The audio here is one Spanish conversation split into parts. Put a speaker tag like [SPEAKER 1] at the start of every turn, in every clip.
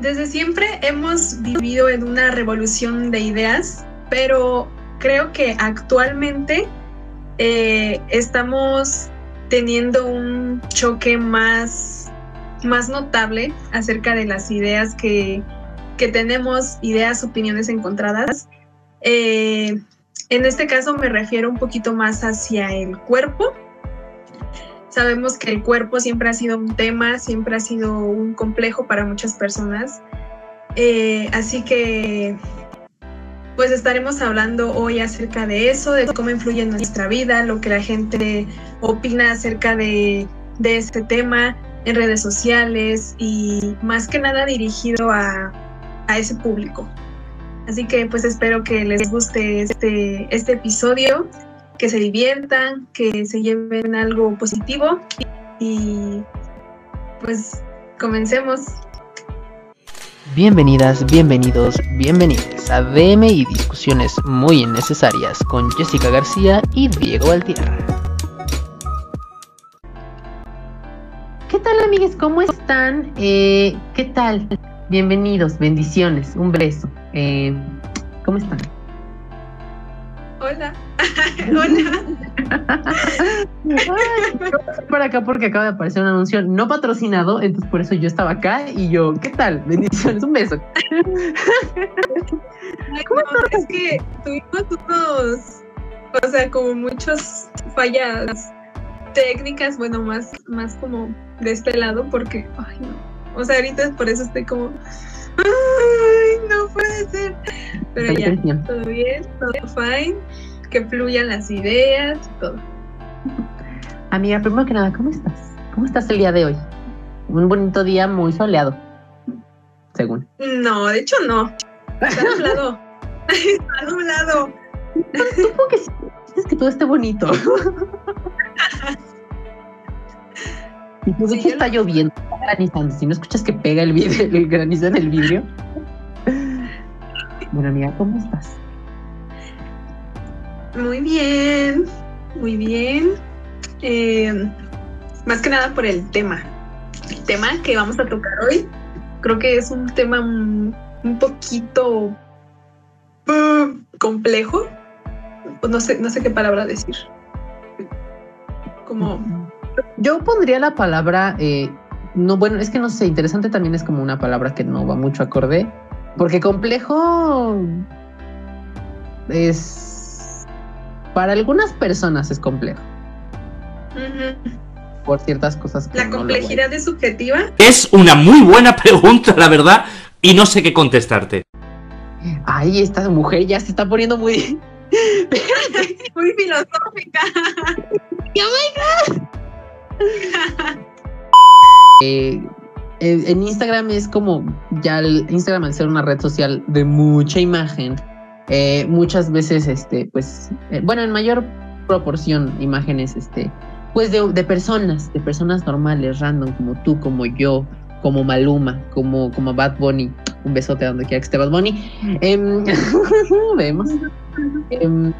[SPEAKER 1] desde siempre hemos vivido en una revolución de ideas, pero creo que actualmente eh, estamos teniendo un choque más, más notable acerca de las ideas que, que tenemos, ideas, opiniones encontradas. Eh, en este caso me refiero un poquito más hacia el cuerpo. Sabemos que el cuerpo siempre ha sido un tema, siempre ha sido un complejo para muchas personas. Eh, así que pues estaremos hablando hoy acerca de eso, de cómo influye en nuestra vida, lo que la gente opina acerca de, de este tema en redes sociales y más que nada dirigido a, a ese público. Así que pues espero que les guste este, este episodio, que se diviertan, que se lleven algo positivo y pues comencemos.
[SPEAKER 2] Bienvenidas, bienvenidos, bienvenidas a DM y discusiones muy innecesarias con Jessica García y Diego Altierra. ¿Qué tal amigues? ¿Cómo están? Eh, ¿Qué tal? Bienvenidos, bendiciones, un beso. Eh, ¿Cómo están?
[SPEAKER 1] Hola. Hola.
[SPEAKER 2] por acá porque acaba de aparecer un anuncio no patrocinado, entonces por eso yo estaba acá y yo, ¿qué tal? Bendiciones, un beso.
[SPEAKER 1] ¿Cómo no, es que tuvimos unos, o sea, como muchas fallas técnicas, bueno, más, más como de este lado, porque, ay, no. O sea, ahorita por eso estoy como, ay, no puede ser. Pero ya, todo bien, todo fine que fluyan las ideas todo.
[SPEAKER 2] Amiga, primero que nada, ¿cómo estás? ¿Cómo estás el día de hoy? Un bonito día muy soleado, según.
[SPEAKER 1] No, de hecho no. Está nublado. Está nublado.
[SPEAKER 2] Supongo que es que todo esté bonito. Y pues sí, está lloviendo, granizando. Si no escuchas que pega el, vidrio, el granizo en el vidrio. Bueno, amiga, ¿cómo estás?
[SPEAKER 1] Muy bien, muy bien. Eh, más que nada por el tema. El tema que vamos a tocar hoy, creo que es un tema un, poquito uh, complejo. No sé, no sé qué palabra decir. Como.
[SPEAKER 2] Yo pondría la palabra. Eh, no, bueno, es que no sé, interesante también es como una palabra que no va mucho acorde. Porque complejo es para algunas personas es complejo. Por ciertas cosas
[SPEAKER 1] que. ¿La complejidad es subjetiva?
[SPEAKER 3] Es una muy buena pregunta, la verdad, y no sé qué contestarte.
[SPEAKER 2] Ay, esta mujer ya se está poniendo muy.
[SPEAKER 1] muy filosófica.
[SPEAKER 2] ¡Oh my god! Eh, en Instagram es como ya el Instagram al ser una red social de mucha imagen eh, muchas veces, este, pues, eh, bueno, en mayor proporción, imágenes, este, pues de, de, personas, de personas normales, random, como tú, como yo, como Maluma, como, como Bad Bunny. Un besote a donde quiera que esté Bad Bunny. Em, vemos. Em,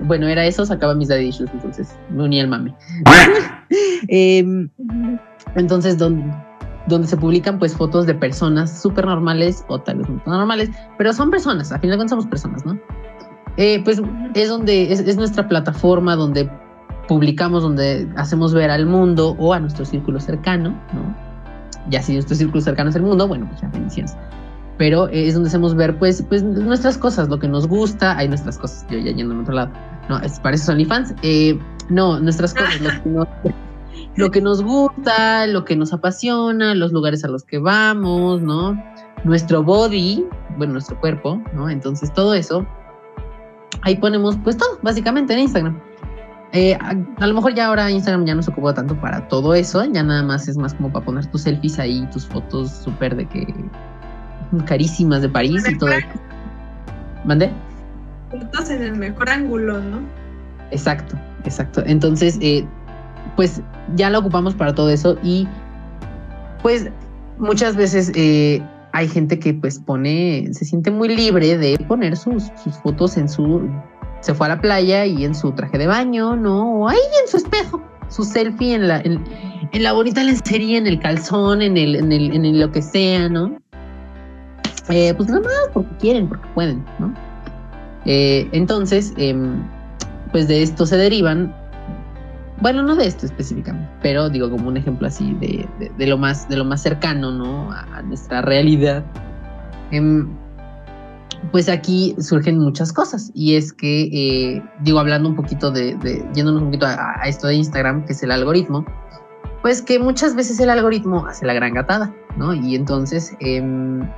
[SPEAKER 2] bueno, era eso, sacaba mis daddy entonces me uní al mame. Em, entonces, donde donde se publican pues fotos de personas súper normales o tal vez no normales, pero son personas, a fin de cuentas somos personas, ¿no? Eh, pues es donde es, nuestra plataforma donde publicamos, donde hacemos ver al mundo o a nuestro círculo cercano, ¿no? Ya si nuestro círculo cercano es el mundo, bueno, pues ya bendiciones. Pero es donde hacemos ver pues, pues nuestras cosas, lo que nos gusta, hay nuestras cosas, yo ya yendo a otro lado. No, es, para eso son OnlyFans. Eh, no, nuestras cosas, lo que nos, lo que nos gusta, lo que nos apasiona, los lugares a los que vamos, ¿no? Nuestro body, bueno, nuestro cuerpo, ¿no? Entonces todo eso, ahí ponemos pues todo, básicamente en Instagram. Eh, a, lo mejor ya ahora Instagram ya no se ocupa tanto para todo eso, ya nada más es más como para poner tus selfies ahí, tus fotos súper de que carísimas de París y todo. ¿Mande?
[SPEAKER 1] Fotos en el mejor ángulo, ¿no?
[SPEAKER 2] Exacto, exacto. Entonces, eh, pues ya la ocupamos para todo eso y pues muchas veces eh, hay gente que pues pone, se siente muy libre de poner sus, fotos en su, se fue a la playa y en su traje de baño, ¿no? O ahí en su espejo, su selfie en la, en, la bonita lencería, en el calzón, en el, en el, en lo que sea, ¿no? Eh, pues nada porque quieren, porque pueden, ¿no? Eh, entonces, em, pues de esto se derivan, bueno, no de esto específicamente, pero digo como un ejemplo así de, de, lo, más, de lo más cercano, ¿no? A, nuestra realidad. Em, pues aquí surgen muchas cosas y es que, eh, digo, hablando un poquito de, yéndonos un poquito a, esto de Instagram, que es el algoritmo, pues que muchas veces el algoritmo hace la gran gatada, ¿no? Y entonces, em,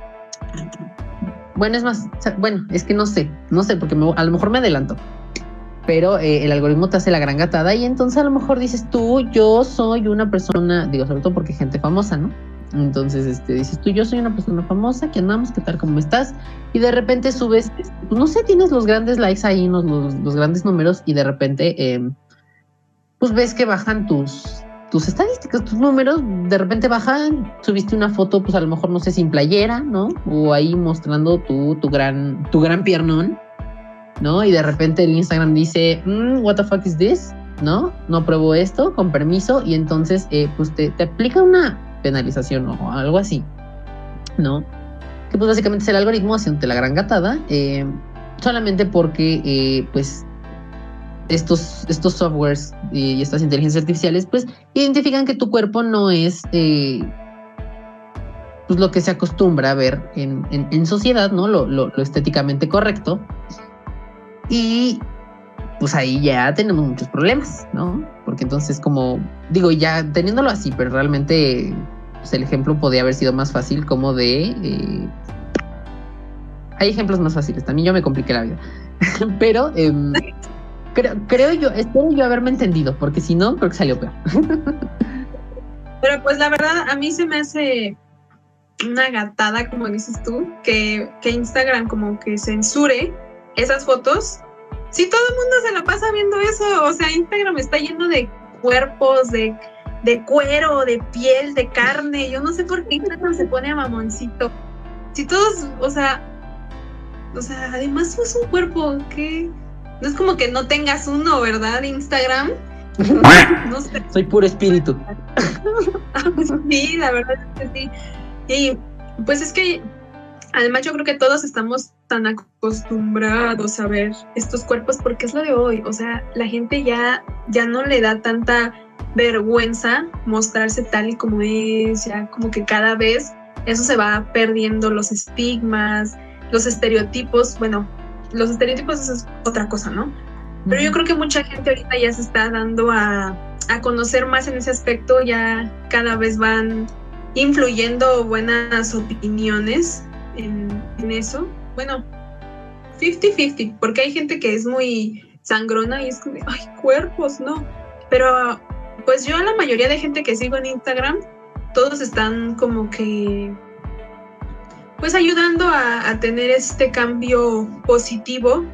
[SPEAKER 2] bueno, es más, bueno, es que no sé, no sé, porque a lo mejor me adelanto, pero eh, el algoritmo te hace la gran gatada y entonces a lo mejor dices tú, yo soy una persona, digo, sobre todo porque gente famosa, ¿no? Entonces, este, dices tú, yo soy una persona famosa, que andamos, ¿qué tal? ¿Cómo estás? Y de repente subes, no sé, tienes los grandes likes ahí, los, los, grandes números, y de repente, em, pues ves que bajan tus, tus estadísticas, tus números, de repente bajan, subiste una foto, pues a lo mejor, no sé, sin playera, ¿no? O ahí mostrando tu, tu gran, tu gran piernón, ¿no? Y de repente el Instagram dice, mm, what the fuck is this? ¿No? No pruebo esto, con permiso, y entonces, eh, pues te, te aplica una penalización o algo así, ¿no? Que pues básicamente es el algoritmo haciéndote la gran gatada, eh, solamente porque eh, pues estos, estos softwares y estas inteligencias artificiales pues identifican que tu cuerpo no es eh, pues lo que se acostumbra a ver en, en, sociedad, ¿no? Lo, lo, lo estéticamente correcto. Y pues ahí ya tenemos muchos problemas, ¿no? Porque entonces como, digo, ya teniéndolo así, pero realmente pues, el ejemplo podría haber sido más fácil como de... Eh, hay ejemplos más fáciles, también yo me compliqué la vida, pero em, creo, creo yo, espero yo haberme entendido, porque si no, creo que salió peor.
[SPEAKER 1] pero pues la verdad, a mí se me hace una gatada, como dices tú, que, que Instagram como que censure esas fotos si todo el mundo se la pasa viendo eso, o sea, Instagram está lleno de cuerpos, de, de cuero, de piel, de carne. Yo no sé por qué Instagram se pone a mamoncito. Si todos, o sea, o sea, además es un cuerpo que no es como que no tengas uno, ¿verdad? Instagram.
[SPEAKER 2] No sé. Soy puro espíritu.
[SPEAKER 1] sí, la verdad es que sí. Y pues es que Además, yo creo que todos estamos tan acostumbrados a ver estos cuerpos porque es lo de hoy. O sea, la gente ya, ya no le da tanta vergüenza mostrarse tal y como es, ya como que cada vez eso se va perdiendo, los estigmas, los estereotipos. Bueno, los estereotipos es otra cosa, ¿no? Pero yo creo que mucha gente ahorita ya se está dando a, a conocer más en ese aspecto, ya cada vez van influyendo buenas opiniones en, eso. Bueno, 50-50, porque hay gente que es muy sangrona y es como, ay, cuerpos, no. Pero pues yo a la mayoría de gente que sigo en Instagram, todos están como que, pues ayudando a, tener este cambio positivo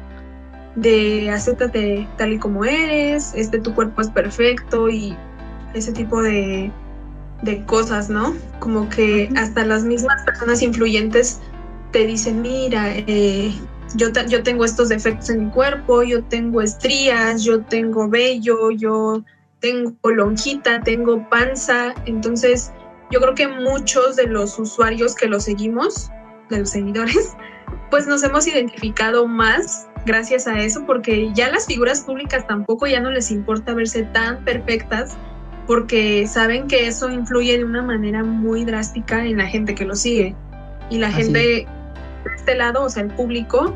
[SPEAKER 1] de acéptate tal y como eres, este tu cuerpo es perfecto y ese tipo de, de cosas, ¿no? Como que hasta las mismas personas influyentes te dicen, mira, eh, yo, yo tengo estos defectos en mi cuerpo, yo tengo estrías, yo tengo vello, yo tengo lonjita, tengo panza. Entonces, yo creo que muchos de los usuarios que lo seguimos, de los seguidores, pues nos hemos identificado más gracias a eso, porque ya las figuras públicas tampoco ya no les importa verse tan perfectas, porque saben que eso influye de una manera muy drástica en la gente que lo sigue. Y la gente este lado, o sea, el público,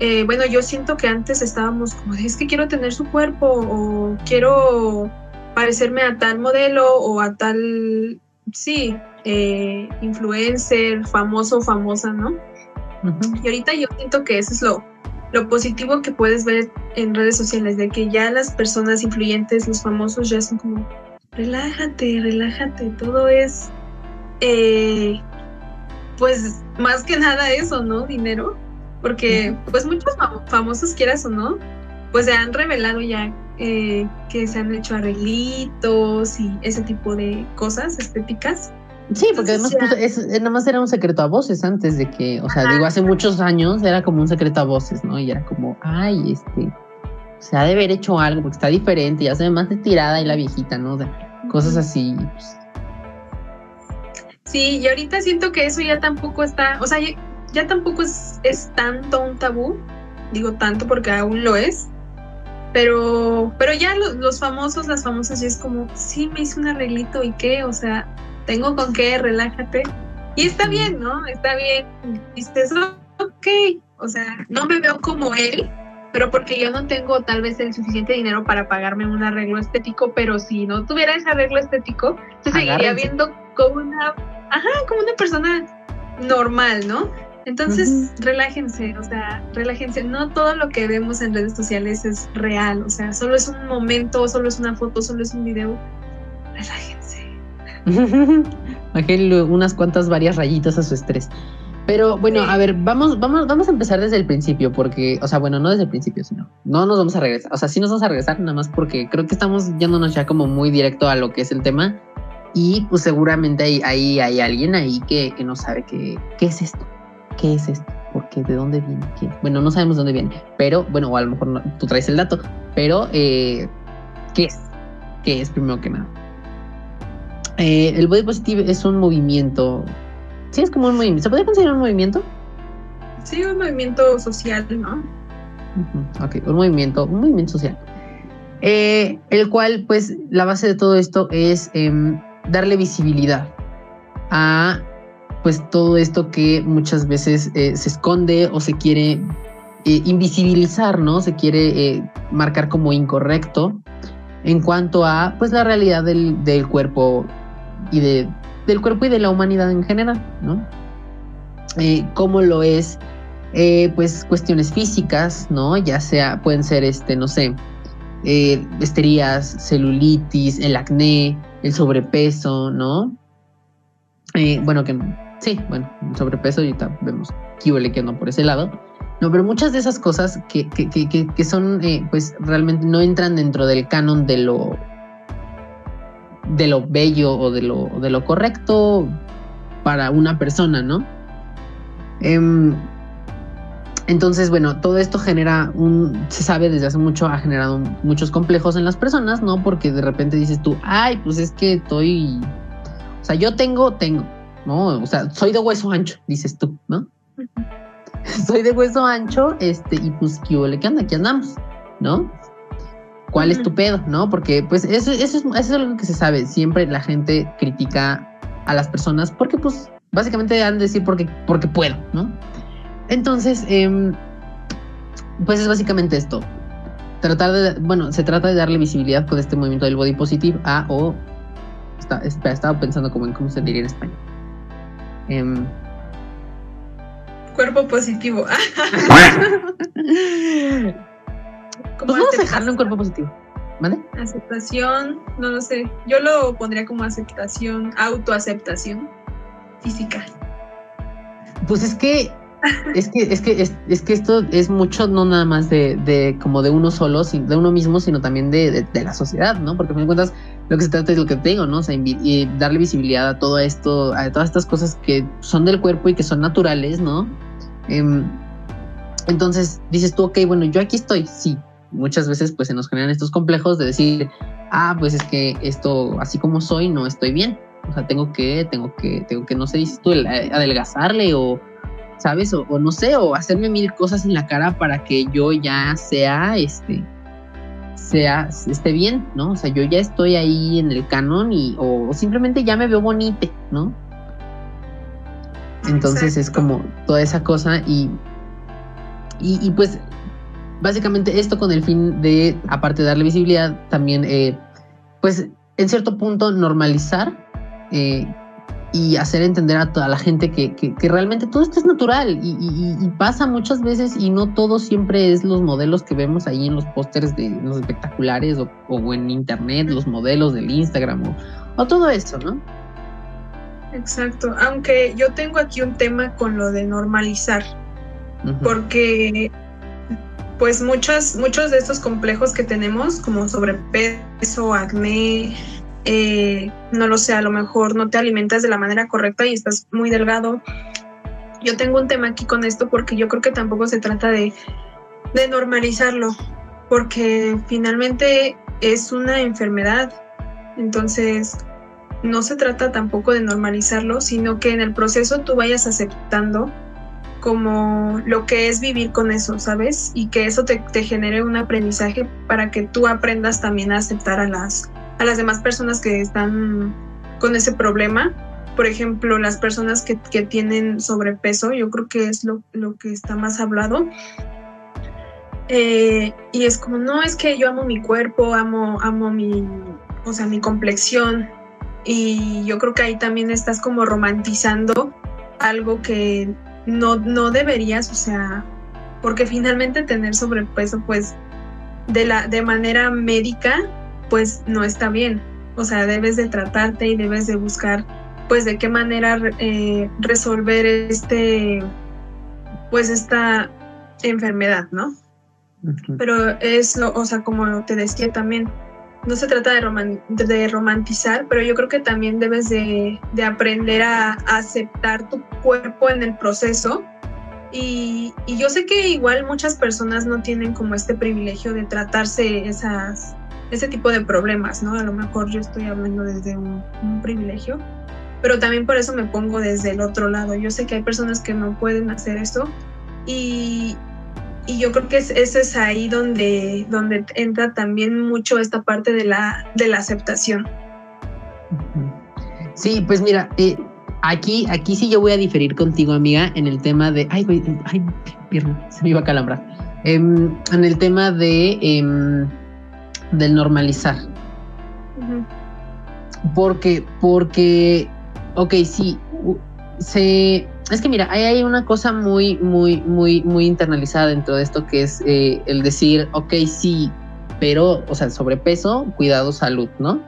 [SPEAKER 1] eh, bueno, yo siento que antes estábamos como, es que quiero tener su cuerpo o quiero parecerme a tal modelo o a tal, sí, eh, influencer, famoso famosa, ¿no? Y ahorita yo siento que eso es lo, lo positivo que puedes ver en redes sociales, de que ya las personas influyentes, los famosos, ya son como, relájate, relájate, todo es eh, pues más que nada eso, ¿no? Dinero. Porque pues muchos famosos, quieras o no, pues se han revelado ya eh, que se han hecho arreglitos y ese tipo de cosas estéticas.
[SPEAKER 2] Sí, porque además pues, es, nada más era un secreto a voces antes de que, o sea, digo, hace muchos años era como un secreto a voces, ¿no? Y era como, ay, este, se ha de haber hecho algo porque está diferente, ya se ve más tirada y la viejita, ¿no? cosas así. Pues,
[SPEAKER 1] Sí, y ahorita siento que eso ya tampoco está, o sea, ya tampoco es, es tanto un tabú, digo tanto porque aún lo es, pero, pero ya los, los famosos, las famosas, ya es como, sí, me hice un arreglito y qué, o sea, tengo con qué, relájate. Y está bien, ¿no? Está bien. Dices, ok, o sea, no me veo como él, pero porque yo no tengo tal vez el suficiente dinero para pagarme un arreglo estético, pero si no tuviera ese arreglo estético, se seguiría viendo como una, ajá, como una persona normal, ¿no? Entonces, relájense, o sea, relájense. No todo lo que vemos en redes sociales es real, o sea, solo es un momento, solo es una foto, solo es un video. Relájense.
[SPEAKER 2] Bajé unas cuantas varias rayitas a su estrés. Pero bueno, a ver, vamos, vamos, vamos a empezar desde el principio, porque, o sea, bueno, no desde el principio, sino, no nos vamos a regresar. O sea, sí nos vamos a regresar, nada más porque creo que estamos yéndonos ya como muy directo a lo que es el tema. Y pues seguramente hay, hay, hay alguien ahí que, que no sabe qué, qué es esto. ¿qué es esto? Porque de dónde viene? Bueno, no sabemos dónde viene, pero bueno, o a lo mejor tú traes el dato, pero eh, ¿qué es? ¿Qué es primero que nada? Eh, el body positive es un movimiento. Sí, es como un movimiento. ¿Se puede considerar un movimiento?
[SPEAKER 1] Sí, un movimiento social, ¿no?
[SPEAKER 2] ok, un movimiento, un movimiento social. Eh, el cual, pues, la base de todo esto es em, darle visibilidad a pues todo esto que muchas veces eh, se esconde o se quiere eh, invisibilizar, ¿no? Se quiere eh, marcar como incorrecto en cuanto a pues la realidad del, cuerpo y de, del cuerpo y de la humanidad en general, ¿no? como lo es pues cuestiones físicas, ¿no? Ya sea, pueden ser este, no sé, esterías, celulitis, el acné, el sobrepeso, ¿no? bueno, que Sí, bueno, sobrepeso y vemos que huele que no por ese lado. No, pero muchas de esas cosas que, que, que, que son, eh, pues realmente no entran dentro del canon de lo de lo bello o de lo, de lo correcto para una persona, ¿no? Em, entonces, bueno, todo esto genera un, se sabe desde hace mucho, ha generado muchos complejos en las personas, ¿no? Porque de repente dices tú, ay, pues es que estoy, o sea, yo tengo, tengo, ¿no? O sea, soy de hueso ancho, dices tú, ¿no? soy de hueso ancho, este, y pues, ¿qué le ¿Qué anda? Aquí andamos, ¿no? ¿Cuál es tu pedo, no? Porque, pues, eso, eso, es, eso es algo que se sabe. Siempre la gente critica a las personas porque, pues, básicamente han de decir porque, porque puedo, ¿no? Entonces, em, pues es básicamente esto. Tratar de, bueno, se trata de darle visibilidad con este movimiento del body positive a o. Está, estaba pensando como en cómo se diría en español. Em,
[SPEAKER 1] cuerpo positivo.
[SPEAKER 2] pues vamos a dejarlo en cuerpo positivo. ¿Vale?
[SPEAKER 1] Aceptación, no lo sé. Yo lo pondría como aceptación, autoaceptación física.
[SPEAKER 2] Pues es que es que, es que, es, que esto es mucho, no nada más de, de, como de uno solo, de uno mismo, sino también de, de, la sociedad, ¿no? Porque a fin de cuentas, lo que se trata es lo que te digo, ¿no? O sea, y darle visibilidad a todo esto, a todas estas cosas que son del cuerpo y que son naturales, ¿no? Em, entonces dices tú, ok, bueno, yo aquí estoy, sí. Muchas veces pues se nos generan estos complejos de decir, ah, pues es que esto, así como soy, no estoy bien. O sea, tengo que, tengo que, tengo que, no sé, dices tú, adelgazarle o ¿sabes? O, no sé, o hacerme mil cosas en la cara para que yo ya sea, este, sea, esté bien, ¿no? O sea, yo ya estoy ahí en el canon y, o, simplemente ya me veo bonita, ¿no? Entonces es como toda esa cosa y, y, pues básicamente esto con el fin de, aparte de darle visibilidad, también, eh, pues en cierto punto normalizar eh, y hacer entender a toda la gente que, que, realmente todo esto es natural y, pasa muchas veces y no todo siempre es los modelos que vemos ahí en los pósters de los espectaculares o, en internet, los modelos del Instagram o, todo eso, ¿no?
[SPEAKER 1] Exacto, aunque yo tengo aquí un tema con lo de normalizar, porque pues muchos, muchos de estos complejos que tenemos, como sobrepeso, acné, eh, no lo sé, a lo mejor no te alimentas de la manera correcta y estás muy delgado. Yo tengo un tema aquí con esto porque yo creo que tampoco se trata de, normalizarlo, porque finalmente es una enfermedad. Entonces, no se trata tampoco de normalizarlo, sino que en el proceso tú vayas aceptando como lo que es vivir con eso, ¿sabes? Y que eso te, te, genere un aprendizaje para que tú aprendas también a aceptar a las, a las demás personas que están con ese problema. Por ejemplo, las personas que, que tienen sobrepeso, yo creo que es lo, lo que está más hablado. Eh, y es como, no, es que yo amo mi cuerpo, amo, amo mi, o sea, mi complexión. Y yo creo que ahí también estás como romantizando algo que no, no deberías, o sea, porque finalmente tener sobrepeso, pues, de, la, de manera médica, pues no está bien. O sea, debes de tratarte y debes de buscar, pues, de qué manera eh, resolver este, pues, esta enfermedad, ¿no? Pero es lo, o sea, como te decía también, no se trata de, de romantizar, pero yo creo que también debes de, de aprender a, aceptar tu cuerpo en el proceso. Y, y, yo sé que igual muchas personas no tienen como este privilegio de tratarse esas, ese tipo de problemas, ¿no? A lo mejor yo estoy hablando desde un, privilegio, pero también por eso me pongo desde el otro lado. Yo sé que hay personas que no pueden hacer eso y, y yo creo que es, ese es ahí donde, donde entra también mucho esta parte de la, de la aceptación.
[SPEAKER 2] Sí, pues mira, eh, aquí, aquí sí yo voy a diferir contigo, amiga, en el tema de. Ay, ay, pierna, se me iba a calambrar. Em, en el tema de em, del normalizar. Porque, porque, ok, sí, se es que mira, hay, una cosa muy, muy, muy, muy internalizada dentro de esto que es eh, el decir, ok, sí, pero, o sea, sobrepeso, cuidado, salud, ¿no?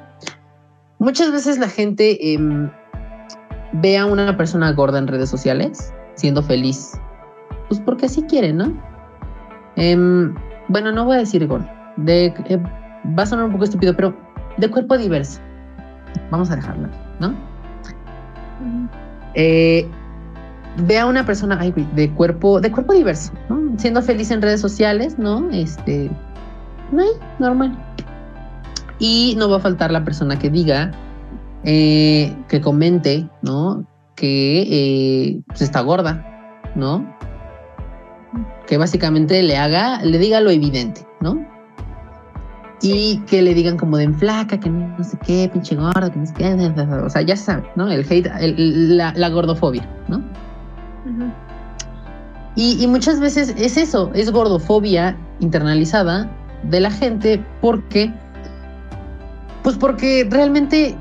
[SPEAKER 2] Muchas veces la gente em, ve a una persona gorda en redes sociales siendo feliz, pues porque así quiere, ¿no? Em, bueno, no voy a decir gorda, de, eh, va a sonar un poco estúpido, pero de cuerpo diverso. Vamos a dejarlo, ¿no? eh, ve a una persona de cuerpo, de cuerpo diverso, ¿no? Siendo feliz en redes sociales, ¿no? Este, no hay, normal. Y no va a faltar la persona que diga, eh, que comente, ¿no? Que eh, pues está gorda, ¿no? Que básicamente le haga, le diga lo evidente, ¿no? Y que le digan como de en flaca, que no sé qué, pinche gorda, que no sé qué, o sea, ya se sabe, ¿no? El hate, la, la gordofobia, ¿no? y, muchas veces es eso, es gordofobia internalizada de la gente porque, pues porque realmente,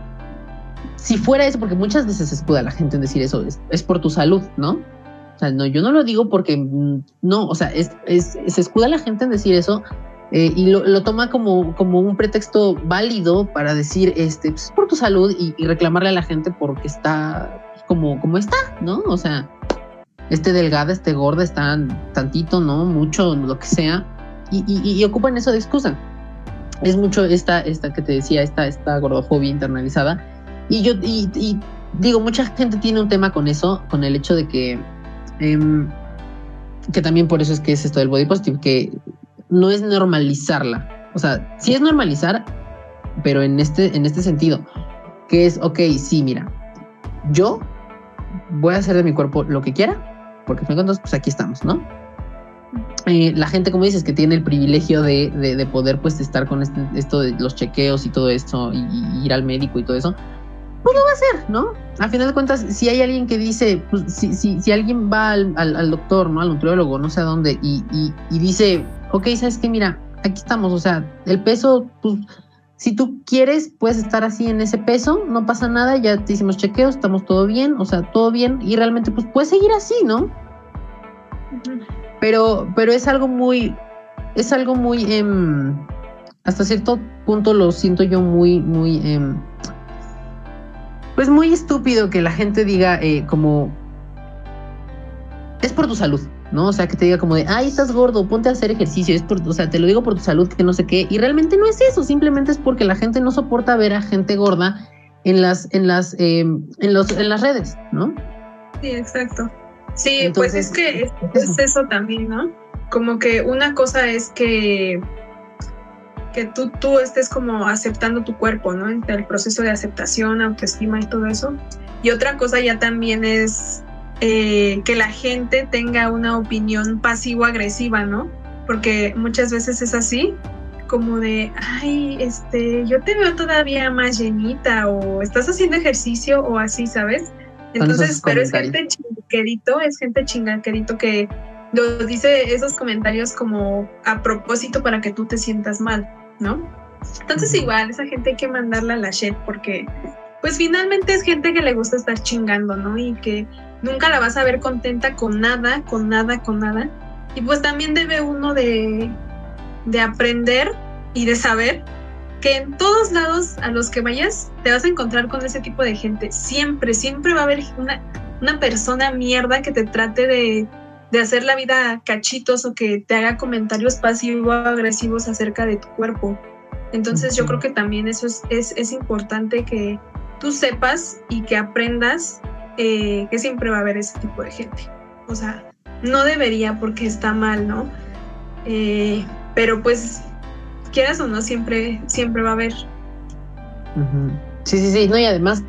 [SPEAKER 2] si fuera eso, porque muchas veces se escuda la gente en decir eso, es, por tu salud, ¿no? O sea, no, yo no lo digo porque mm, no, o sea, es, se escuda la gente en decir eso eh, y lo, toma como, como un pretexto válido para decir, este, pues, es por tu salud y, y, reclamarle a la gente porque está como, como está, ¿no? O sea, este delgada, este gorda, está tantito, ¿no? Mucho, lo que sea, y, ocupan eso de excusa. Es mucho esta, esta que te decía, esta, esta gordofobia internalizada. Y yo, y, digo, mucha gente tiene un tema con eso, con el hecho de que, em, que también por eso es que es esto del body positive, que no es normalizarla. O sea, sí es normalizar, pero en este, en este sentido, que es, ok, sí, mira, yo voy a hacer de mi cuerpo lo que quiera, porque me pues aquí estamos, ¿no? Eh, la gente, como dices, que tiene el privilegio de, de, poder pues estar con este, esto de los chequeos y todo esto, y, ir al médico y todo eso, pues lo va a hacer, ¿no? A final de cuentas, si hay alguien que dice, pues si, si, si alguien va al, al, doctor, ¿no? Al nutriólogo, no sé a dónde, y, y, y dice, ok, ¿sabes qué? Mira, aquí estamos, o sea, el peso, pues si tú quieres, puedes estar así en ese peso, no pasa nada, ya te hicimos chequeos, estamos todo bien, o sea, todo bien, y realmente pues puedes seguir así, ¿no? Pero, pero es algo muy, es algo muy, em, hasta cierto punto lo siento yo muy, muy, em, pues muy estúpido que la gente diga eh, como, es por tu salud, ¿no? O sea, que te diga como de, ay, estás gordo, ponte a hacer ejercicio, es por, o sea, te lo digo por tu salud, que no sé qué, y realmente no es eso, simplemente es porque la gente no soporta ver a gente gorda en las, en las, em, en los, en las redes, ¿no?
[SPEAKER 1] Sí, exacto. Sí, pues es que es, eso también, ¿no? Como que una cosa es que que tú, tú estés como aceptando tu cuerpo, ¿no? El proceso de aceptación, autoestima y todo eso. Y otra cosa ya también es eh, que la gente tenga una opinión pasivo-agresiva, ¿no? Porque muchas veces es así, como de, ay, este, yo te veo todavía más llenita o estás haciendo ejercicio o así, ¿sabes? Entonces, pero es gente chingaquerito, es gente chingaquerito que lo dice esos comentarios como a propósito para que tú te sientas mal, ¿no? Entonces igual, esa gente hay que mandarla a la shit porque pues finalmente es gente que le gusta estar chingando, ¿no? Y que nunca la vas a ver contenta con nada, con nada, con nada. Y pues también debe uno de, de aprender y de saber que en todos lados a los que vayas te vas a encontrar con ese tipo de gente. Siempre, siempre va a haber una, una persona mierda que te trate de, de hacer la vida cachitos o que te haga comentarios pasivo-agresivos acerca de tu cuerpo. Entonces yo creo que también eso es, es, es importante que tú sepas y que aprendas eh, que siempre va a haber ese tipo de gente. O sea, no debería porque está mal, ¿no? Eh, pero pues, quieras o no, siempre, siempre va a haber.
[SPEAKER 2] Sí, sí, sí, no, y además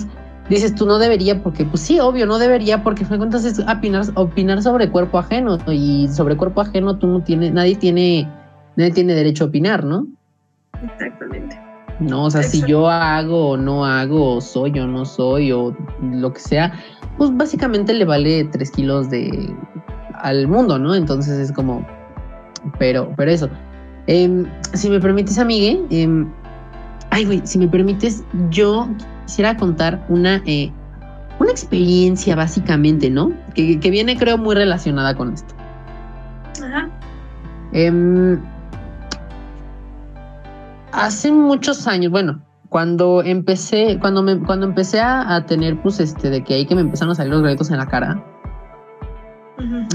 [SPEAKER 2] dices tú no debería porque, pues sí, obvio, no debería porque fue entonces opinar, opinar sobre cuerpo ajeno y sobre cuerpo ajeno tú no tienes, nadie tiene, nadie tiene derecho a opinar, ¿no?
[SPEAKER 1] Exactamente.
[SPEAKER 2] No, o sea, si yo hago o no hago, o soy o no soy, o lo que sea, pues básicamente le vale tres kilos de al mundo, ¿no? Entonces es como, pero, pero eso. Em, si me permites, amigue, eh, ay, güey, si me permites, yo quisiera contar una, eh, una experiencia básicamente, ¿no? Que, que, viene, creo, muy relacionada con esto. Ajá. Hace muchos años, bueno, cuando empecé, cuando me, cuando empecé a, tener, pues, este, de que ahí que me empezaron a salir los granitos en la cara.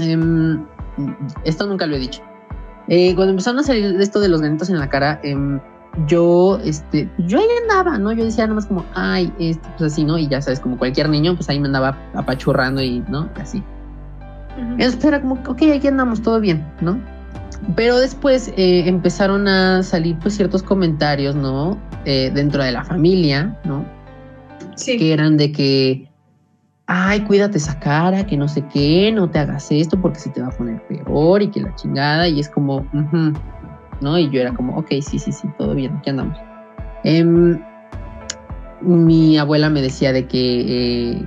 [SPEAKER 2] Em, esto nunca lo he dicho. Eh, cuando empezaron a salir esto de los granitos en la cara, em, yo, este, yo ahí andaba, ¿no? Yo decía nomás como, ay, este, pues así, ¿no? Y ya sabes, como cualquier niño, pues ahí me andaba apachurrando y, ¿no? Así. Entonces era como, ok, aquí andamos, todo bien, ¿no? Pero después eh, empezaron a salir pues ciertos comentarios, ¿no? Eh, dentro de la familia, ¿no? Sí. Que eran de que, ay, cuídate esa cara, que no sé qué, no te hagas esto porque se te va a poner peor y que la chingada. Y es como, ¿no? Y yo era como, ok, sí, sí, sí, todo bien, aquí andamos. Em, mi abuela me decía de que, eh,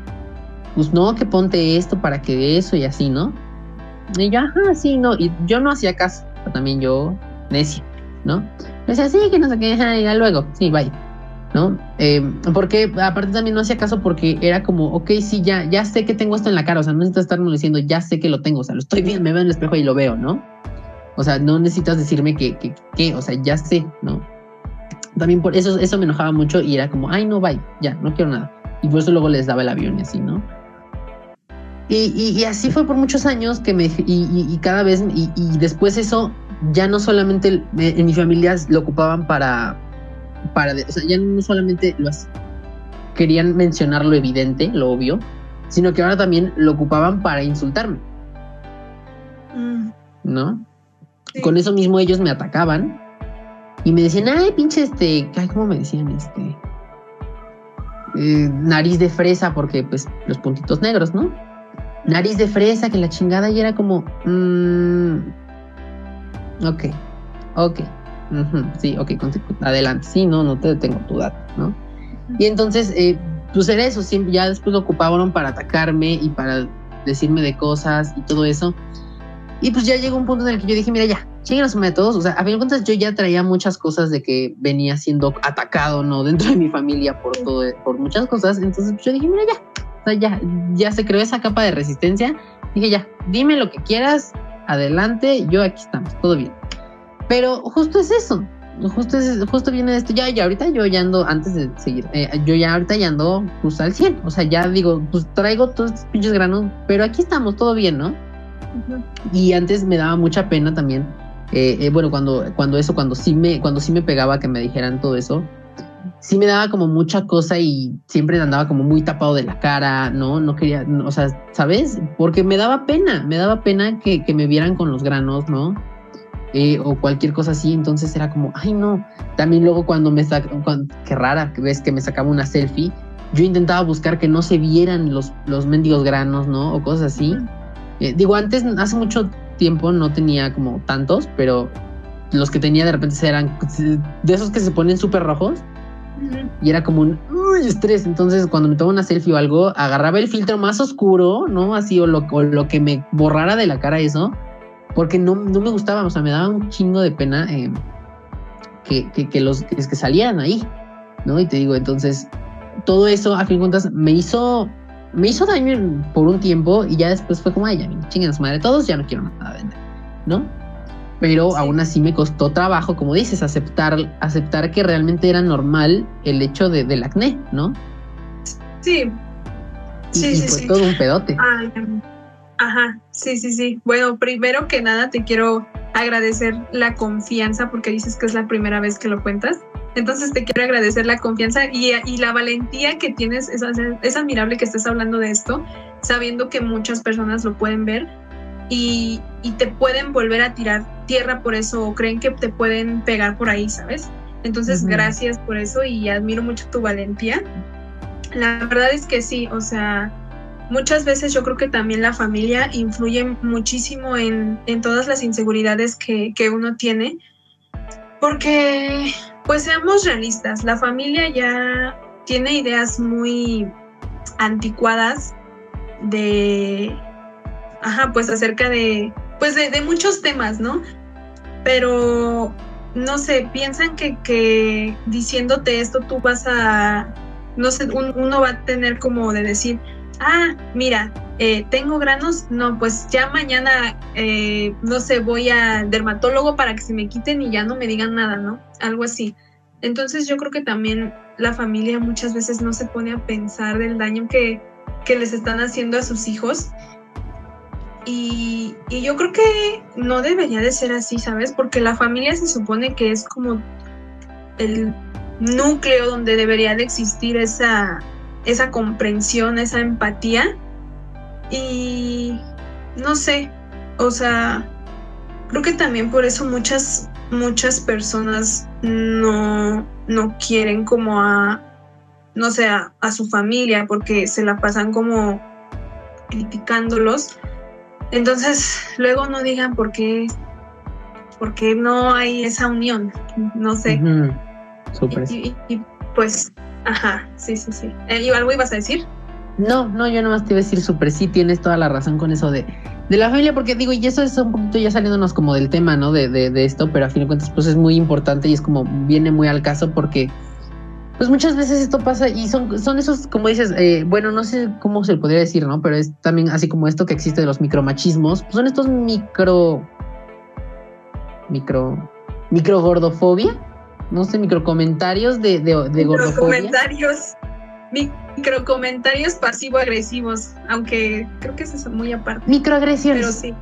[SPEAKER 2] pues no, que ponte esto para que eso y así, ¿no? Y yo, ajá, sí, no. Y yo no hacía caso. También yo, necia, ¿no? Me decía, sí, que no sé qué, ya luego, sí, bye. ¿No? Eh, porque aparte también no hacía caso porque era como, ok, sí, ya, ya sé que tengo esto en la cara, o sea, no necesitas estarme diciendo, ya sé que lo tengo, o sea, lo estoy viendo, me veo en el espejo y lo veo, ¿no? O sea, no necesitas decirme que, que, que o sea, ya sé, ¿no? También por eso, eso me enojaba mucho y era como, ay, no, bye, ya, no quiero nada. Y por eso luego les daba el avión y así, ¿no? Y, así fue por muchos años que me, y, cada vez, y, después eso ya no solamente en mi familia lo ocupaban para, para, o sea, ya no solamente lo querían mencionar lo evidente, lo obvio, sino que ahora también lo ocupaban para insultarme. Mm. ¿No? Con eso mismo ellos me atacaban y me decían, ay, pinche este, ¿cómo me decían? Este, eh, nariz de fresa, porque pues los puntitos negros, ¿no? Nariz de fresa, que la chingada y era como, mmm, ok, ok, sí, ok, adelante, sí, no, no te tengo tu dato, ¿no? Y entonces, eh, pues era eso, ya después lo ocuparon para atacarme y para decirme de cosas y todo eso. Y pues ya llegó un punto en el que yo dije, mira, ya, chinguen a todos. O sea, a fin de cuentas, yo ya traía muchas cosas de que venía siendo atacado, ¿no? Dentro de mi familia por todo, por muchas cosas. Entonces, pues yo dije, mira, ya, ya, ya se creó esa capa de resistencia. Dije, ya, dime lo que quieras, adelante, yo aquí estamos, todo bien. Pero justo es eso, justo, es, justo viene esto, ya, ya ahorita yo ya ando, antes de seguir, eh, yo ya ahorita ya ando pues al 100, o sea, ya digo, pues traigo todos estos pinches granos, pero aquí estamos, todo bien, ¿no? Y antes me daba mucha pena también, eh, eh, bueno, cuando, cuando eso, cuando sí me, cuando sí me pegaba que me dijeran todo eso, sí me daba como mucha cosa y siempre andaba como muy tapado de la cara, ¿no? No quería, o sea, ¿sabes? Porque me daba pena, me daba pena que, me vieran con los granos, ¿no? Eh, o cualquier cosa así, entonces era como, ay no. También luego cuando me saca, qué rara, ves que me sacaba una selfie, yo intentaba buscar que no se vieran los, los mendigos granos, ¿no? O cosas así. Eh, digo, antes, hace mucho tiempo no tenía como tantos, pero los que tenía de repente eran de esos que se ponen súper rojos. Y era como un estrés. Entonces, cuando me tomaba una selfie o algo, agarraba el filtro más oscuro, ¿no? Así, o lo, o lo que me borrara de la cara eso. Porque no, no me gustaba, o sea, me daba un chingo de pena eh, que, que, que, los que, salían ahí, ¿no? Y te digo, entonces, todo eso, a fin de cuentas, me hizo, me hizo daño por un tiempo y ya después fue como, ay, ya, chinguen su madre todos, ya no quiero nada vender, ¿no? Pero aún así me costó trabajo, como dices, aceptar, aceptar que realmente era normal el hecho de, del acné, ¿no?
[SPEAKER 1] Sí.
[SPEAKER 2] Y,
[SPEAKER 1] sí,
[SPEAKER 2] y
[SPEAKER 1] sí,
[SPEAKER 2] fue
[SPEAKER 1] sí.
[SPEAKER 2] todo un pedote.
[SPEAKER 1] Ay, ajá, sí, sí, sí. Bueno, primero que nada te quiero agradecer la confianza porque dices que es la primera vez que lo cuentas. Entonces te quiero agradecer la confianza y, y la valentía que tienes. Es, es, admirable que estés hablando de esto, sabiendo que muchas personas lo pueden ver y, y, te pueden volver a tirar tierra por eso o creen que te pueden pegar por ahí, ¿sabes? Entonces, uh -huh. gracias por eso y admiro mucho tu valentía. La verdad es que sí, o sea, muchas veces yo creo que también la familia influye muchísimo en, en todas las inseguridades que, que uno tiene, porque pues seamos realistas, la familia ya tiene ideas muy anticuadas de, ajá, pues acerca de, pues de, muchos temas, ¿no? Pero, no sé, piensan que, que diciéndote esto tú vas a, no sé, un, uno va a tener como de decir, ah, mira, eh, tengo granos, no, pues ya mañana, eh, no sé, voy al dermatólogo para que se me quiten y ya no me digan nada, ¿no? Algo así. Entonces yo creo que también la familia muchas veces no se pone a pensar del daño que, que les están haciendo a sus hijos. Y, yo creo que no debería de ser así, ¿sabes? Porque la familia se supone que es como el núcleo donde debería de existir esa, esa comprensión, esa empatía. Y no sé, o sea, creo que también por eso muchas, muchas personas no, no quieren como a, no sé, a su familia, porque se la pasan como criticándolos. Entonces, luego no digan por qué, por qué no hay esa unión, no sé.
[SPEAKER 2] Uh -huh. Súper.
[SPEAKER 1] Y, y, y, pues, ajá, sí, sí, sí. ¿Y algo ibas a decir?
[SPEAKER 2] No, no, yo nomás te iba a decir súper, sí tienes toda la razón con eso de, de la familia, porque digo, y eso es un poquito ya saliéndonos como del tema, ¿no? De, de, de esto, pero a fin de cuentas, pues es muy importante y es como, viene muy al caso porque, pues muchas veces esto pasa y son, son esos, como dices, eh, bueno, no sé cómo se podría decir, ¿no? Pero es también así como esto que existe de los micromachismos, pues son estos micro, micro, micro gordofobia, no sé, micro comentarios de, de, de gordofobia.
[SPEAKER 1] Comentarios microcomentarios pasivo-agresivos, aunque creo que eso es muy aparte.
[SPEAKER 2] Microagresiones.
[SPEAKER 1] Pero sí.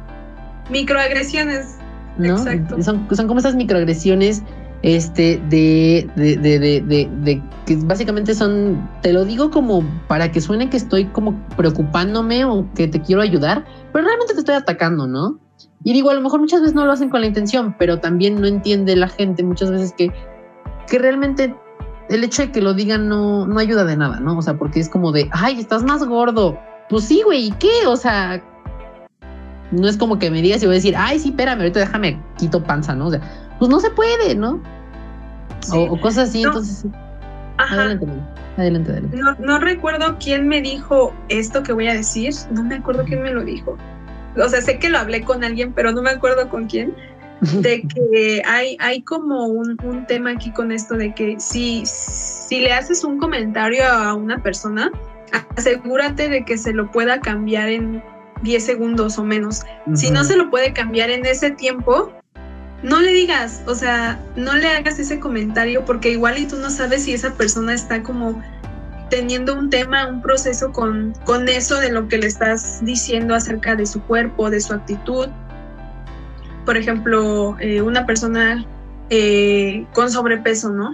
[SPEAKER 1] Microagresiones.
[SPEAKER 2] ¿No? Exacto. Son, son como esas microagresiones este, de, de, de, de, de, que básicamente son, te lo digo como para que suene que estoy como preocupándome o que te quiero ayudar, pero realmente te estoy atacando, ¿no? Y digo, a lo mejor muchas veces no lo hacen con la intención, pero también no entiende la gente muchas veces que, que realmente el hecho de que lo digan no, no ayuda de nada, ¿no? O sea, porque es como de, ay, estás más gordo. Pues sí, güey, ¿y qué? O sea, no es como que me digas y voy a decir, ay, sí, espérame, ahorita déjame, quito panza, ¿no? O sea, pues no se puede, ¿no? Sí. O, o, cosas así, no. entonces.
[SPEAKER 1] Ajá.
[SPEAKER 2] Adelante, adelante, adelante.
[SPEAKER 1] No, no recuerdo quién me dijo esto que voy a decir, no me acuerdo quién me lo dijo. O sea, sé que lo hablé con alguien, pero no me acuerdo con quién de que hay, hay como un, un, tema aquí con esto de que si, si le haces un comentario a una persona, asegúrate de que se lo pueda cambiar en 10 segundos o menos. Uh -huh. Si no se lo puede cambiar en ese tiempo, no le digas, o sea, no le hagas ese comentario porque igual y tú no sabes si esa persona está como teniendo un tema, un proceso con, con eso de lo que le estás diciendo acerca de su cuerpo, de su actitud por ejemplo, eh, una persona eh, con sobrepeso, ¿no?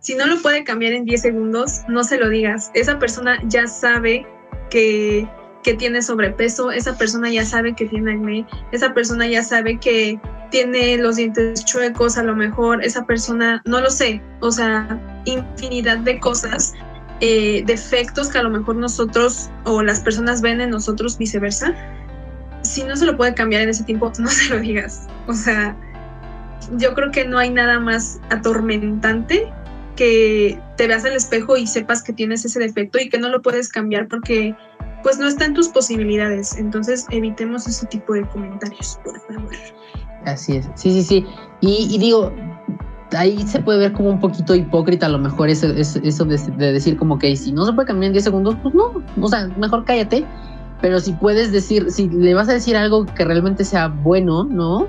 [SPEAKER 1] Si no lo puede cambiar en 10 segundos, no se lo digas. Esa persona ya sabe que, que tiene sobrepeso, esa persona ya sabe que tiene acné, esa persona ya sabe que tiene los dientes chuecos, a lo mejor esa persona, no lo sé, o sea, infinidad de cosas eh, defectos que a lo mejor nosotros o las personas ven en nosotros viceversa, si no se lo puede cambiar en ese tiempo, no se lo digas. O sea, yo creo que no hay nada más atormentante que te veas al espejo y sepas que tienes ese defecto y que no lo puedes cambiar porque pues no está en tus posibilidades. Entonces evitemos ese tipo de comentarios, por favor.
[SPEAKER 2] Así es, sí, sí, sí. Y, digo, ahí se puede ver como un poquito hipócrita a lo mejor eso, eso, de, decir como que si no se puede cambiar en 10 segundos, pues no, o sea, mejor cállate. Pero si puedes decir, si le vas a decir algo que realmente sea bueno, ¿no?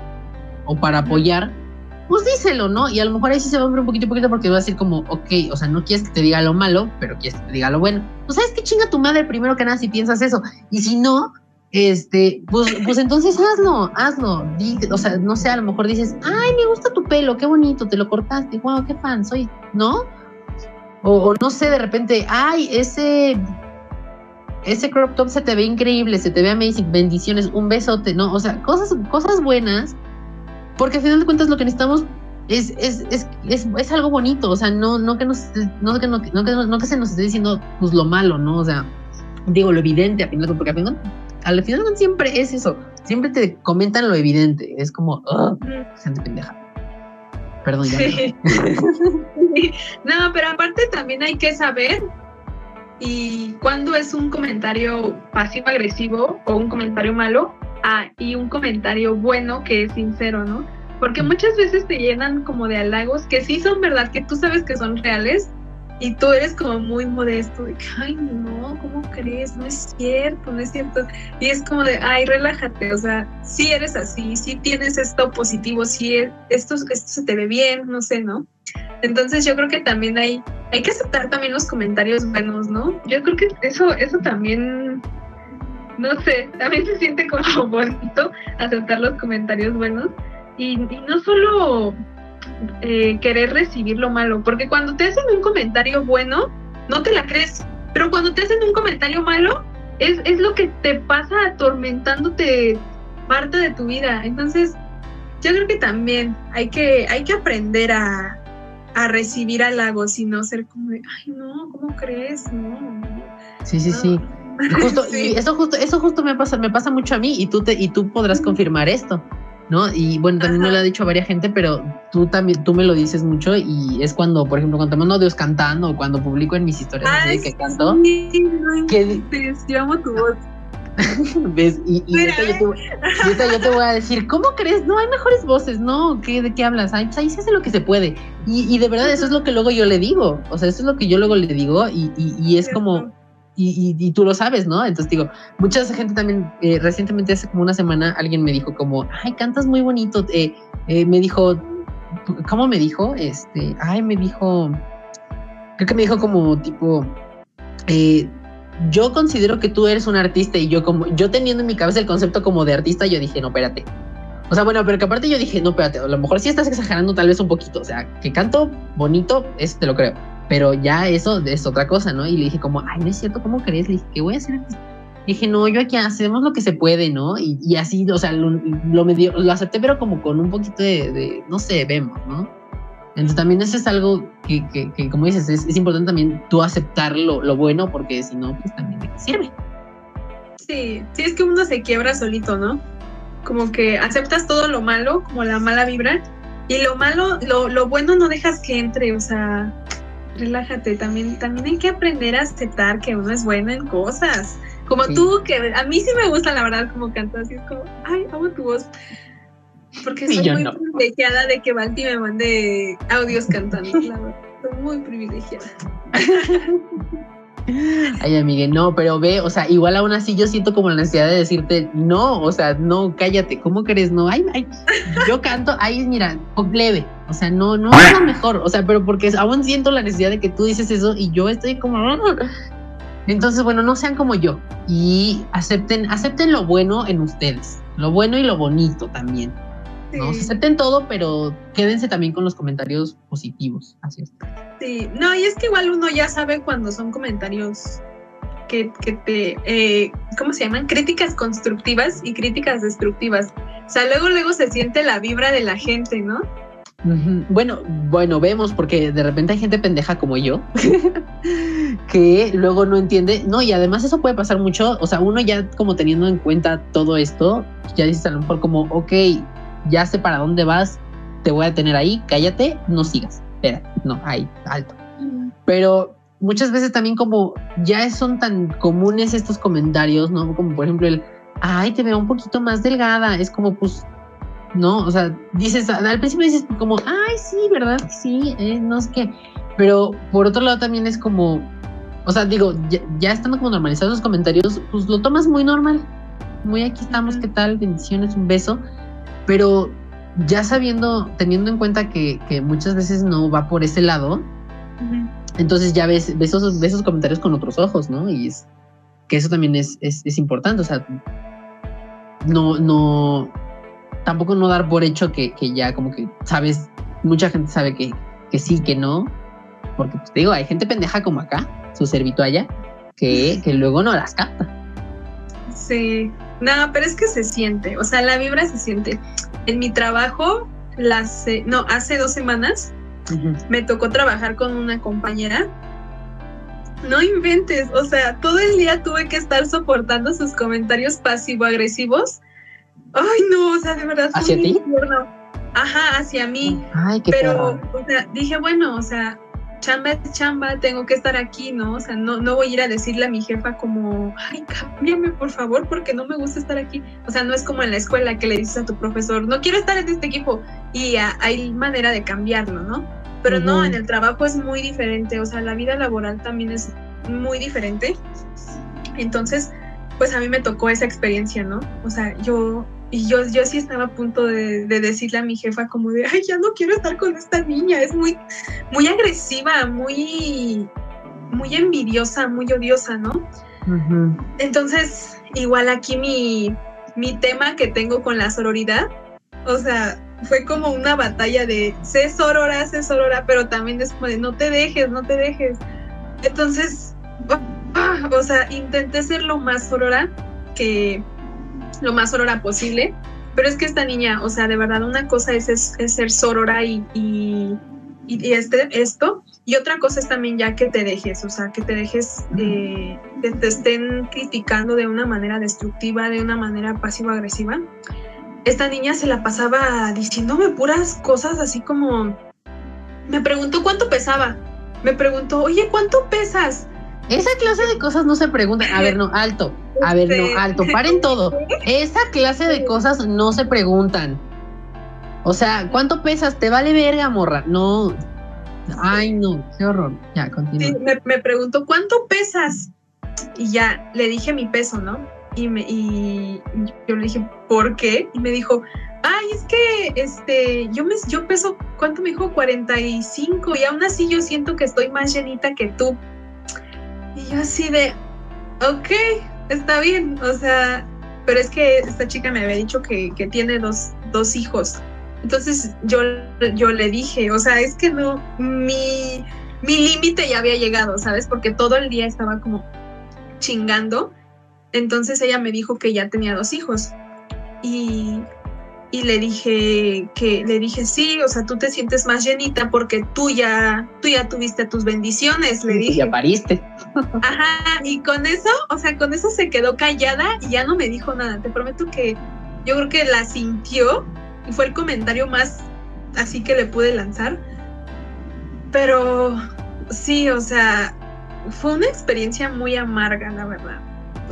[SPEAKER 2] O para apoyar, pues díselo, ¿no? Y a lo mejor ahí sí se va a ver un poquito, poquito porque va a decir como, ok, o sea, no quieres que te diga lo malo, pero quieres que te diga lo bueno. Pues sabes qué chinga tu madre primero que nada si piensas eso. Y si no, este, pues, pues entonces hazlo, hazlo. o sea, no sé, a lo mejor dices, ay, me gusta tu pelo, qué bonito, te lo cortaste, wow, qué fan soy, ¿no? O, no sé, de repente, ay, ese, ese crop top se te ve increíble, se te ve amazing, bendiciones, un besote, ¿no? O sea, cosas, cosas buenas, porque al final de cuentas lo que necesitamos es, es, es, es, es algo bonito, o sea, no, no que nos, no que, no, no, que, no que se nos esté diciendo, pues lo malo, ¿no? O sea, digo lo evidente, a porque al final al final siempre es eso, siempre te comentan lo evidente, es como, gente pendeja. Perdón, ya.
[SPEAKER 1] no, pero aparte también hay que saber y cuándo es un comentario pasivo-agresivo o un comentario malo ah, y un comentario bueno que es sincero, ¿no? Porque muchas veces te llenan como de halagos que sí son verdad, que tú sabes que son reales, y tú eres como muy modesto, de que, ay, no, ¿cómo crees? No es cierto, no es cierto. Y es como de, ay, relájate, o sea, sí eres así, sí tienes esto positivo, sí esto, esto se te ve bien, no sé, ¿no? Entonces yo creo que también hay, hay que aceptar también los comentarios buenos, ¿no? Yo creo que eso, eso también, no sé, también se siente como bonito aceptar los comentarios buenos. Y, y no solo eh, querer recibir lo malo, porque cuando te hacen un comentario bueno, no te la crees, pero cuando te hacen un comentario malo, es, es lo que te pasa atormentándote parte de tu vida. Entonces, yo creo que también hay que, hay que aprender a, a recibir halagos y no ser como de, ay, no, ¿cómo crees? No.
[SPEAKER 2] Sí, sí, sí. Justo, Y eso justo, eso justo me pasa, me pasa mucho a mí y tú te, y tú podrás confirmar esto. ¿No? Y bueno, también me lo ha dicho varias gente, pero tú también, tú me lo dices mucho y es cuando, por ejemplo, cuando mando audios cantando o cuando publico en mis historias así de que canto,
[SPEAKER 1] que sí, amo tu voz.
[SPEAKER 2] ¿Ves? Y, y yo, te, yo, te, voy a decir, ¿cómo crees? No, hay mejores voces, ¿no? ¿Qué, ¿De qué hablas? Ay, pues ahí se hace lo que se puede. Y, y de verdad, eso es lo que luego yo le digo. O sea, eso es lo que yo luego le digo y, y es como y, tú lo sabes, ¿no? Entonces digo, mucha gente también, eh, recientemente hace como una semana, alguien me dijo como, ay, cantas muy bonito, eh, eh, me dijo, ¿cómo me dijo? Este, ay, me dijo, creo que me dijo como tipo, yo considero que tú eres un artista y yo como, yo teniendo en mi cabeza el concepto como de artista, yo dije, no, espérate. O sea, bueno, pero que aparte yo dije, no, espérate, a lo mejor sí estás exagerando tal vez un poquito, o sea, que canto bonito, eso te lo creo pero ya eso es otra cosa, ¿no? Y le dije como, ay, no es cierto, ¿cómo crees? Le dije, ¿qué voy a hacer? dije, no, yo aquí hacemos lo que se puede, ¿no? Y, así, o sea, lo, lo, lo acepté, pero como con un poquito de, no sé, vemos, ¿no? Entonces también eso es algo que, que, como dices, es, es, importante también tú aceptar lo, lo bueno, porque si no, pues también te sirve.
[SPEAKER 1] Sí, sí, es que uno se quiebra solito, ¿no? Como que aceptas todo lo malo, como la mala vibra, y lo malo, lo, lo bueno no dejas que entre, o sea, relájate, también, también hay que aprender a aceptar que uno es bueno en cosas. Como tú, que a mí sí me gusta la verdad como cantas, así es como, ay, amo tu voz. Porque soy muy privilegiada de que Balti me mande audios cantando, la verdad. Soy muy privilegiada.
[SPEAKER 2] Ay, amiga, no, pero ve, o sea, igual aún así yo siento como la necesidad de decirte, no, o sea, no, cállate, ¿cómo crees? No, ay, ay, yo canto, ay, mira, leve, o sea, no, no es lo mejor, o sea, pero porque aún siento la necesidad de que tú dices eso y yo estoy como, entonces, bueno, no sean como yo y acepten, acepten lo bueno en ustedes, lo bueno y lo bonito también. ¿No? acepten todo, pero quédense también con los comentarios positivos. Así es.
[SPEAKER 1] Sí, no, y es que igual uno ya sabe cuando son comentarios que, que te, eh, ¿cómo se llaman? Críticas constructivas y críticas destructivas. O sea, luego, luego se siente la vibra de la gente, ¿no?
[SPEAKER 2] Bueno, bueno, vemos porque de repente hay gente pendeja como yo que luego no entiende. No, y además eso puede pasar mucho. O sea, uno ya como teniendo en cuenta todo esto, ya dices a lo mejor como, ok, ya sé para dónde vas, te voy a tener ahí, cállate, no sigas. Espérate, no, ahí, alto. Pero muchas veces también como ya son tan comunes estos comentarios, ¿no? Como por ejemplo el, ay, te veo un poquito más delgada. Es como, pues, ¿no? O sea, dices, al principio dices como, ay, sí, ¿verdad? Sí, eh, no sé qué. Pero por otro lado también es como, o sea, digo, ya, estando como normalizados los comentarios, pues lo tomas muy normal. Muy aquí estamos, ¿qué tal? Bendiciones, un beso. Pero ya sabiendo, teniendo en cuenta que, muchas veces no va por ese lado, entonces ya ves, ves esos, esos, comentarios con otros ojos, ¿no? Y es que eso también es, es, es importante, o sea, no, no, tampoco no dar por hecho que, ya como que sabes, mucha gente sabe que, que sí, que no, porque pues te digo, hay gente pendeja como acá, su servitualla, que, que luego no las capta.
[SPEAKER 1] Sí, no, pero es que se siente, o sea, la vibra se siente. En mi trabajo, las, no, hace dos semanas me tocó trabajar con una compañera. No inventes, o sea, todo el día tuve que estar soportando sus comentarios pasivo-agresivos Ay, no, o sea, de verdad.
[SPEAKER 2] ¿Hacia ti?
[SPEAKER 1] Ajá, hacia mí.
[SPEAKER 2] Ay, qué
[SPEAKER 1] Pero, o sea, dije, bueno, o sea, chamba es chamba, tengo que estar aquí, ¿no? O sea, no, no voy a ir a decirle a mi jefa como, ay, cámbiame por favor, porque no me gusta estar aquí. O sea, no es como en la escuela que le dices a tu profesor, no quiero estar en este equipo y hay manera de cambiarlo, ¿no? Pero no, en el trabajo es muy diferente, o sea, la vida laboral también es muy diferente. Entonces, pues a mí me tocó esa experiencia, ¿no? O sea, yo y yo, yo sí estaba a punto de, decirle a mi jefa como de, ay, ya no quiero estar con esta niña, es muy, muy agresiva, muy, muy envidiosa, muy odiosa, ¿no? Entonces, igual aquí mi, mi tema que tengo con la sororidad, o sea, fue como una batalla de sé sorora, sé sorora, pero también es como de no te dejes, no te dejes. Entonces, o sea, intenté ser lo más sorora que, lo más sorora posible. Pero es que esta niña, o sea, de verdad, una cosa es, es, ser sorora y, y, este, esto, y otra cosa es también ya que te dejes, o sea, que te dejes, eh, que te estén criticando de una manera destructiva, de una manera pasivo-agresiva. Esta niña se la pasaba diciéndome puras cosas así como, me preguntó cuánto pesaba, me preguntó, oye, ¿cuánto pesas?
[SPEAKER 2] Esa clase de cosas no se preguntan. A ver, no, alto. A ver, no, alto. Paren todo. Esa clase de cosas no se preguntan. O sea, ¿cuánto pesas? Te vale verga, morra. No. Ay, no, qué horror. Ya, continúa.
[SPEAKER 1] Sí, me, me preguntó, ¿cuánto pesas? Y ya le dije mi peso, ¿no? Y, me, y yo le dije, ¿por qué? Y me dijo, ay, es que este, yo, me, yo peso, ¿cuánto me dijo? 45 y aún así yo siento que estoy más llenita que tú. Y yo así de, ok, está bien, o sea, pero es que esta chica me había dicho que, tiene dos, dos, hijos. Entonces yo, yo le dije, o sea, es que no, mi, mi límite ya había llegado, ¿sabes? Porque todo el día estaba como chingando. Entonces ella me dijo que ya tenía dos hijos. Y y le dije que le dije sí, o sea, tú te sientes más llenita porque tú ya tú ya tuviste tus bendiciones, le dije.
[SPEAKER 2] Ya pariste.
[SPEAKER 1] Ajá, y con eso, o sea, con eso se quedó callada y ya no me dijo nada. Te prometo que yo creo que la sintió y fue el comentario más así que le pude lanzar. Pero sí, o sea, fue una experiencia muy amarga, la verdad.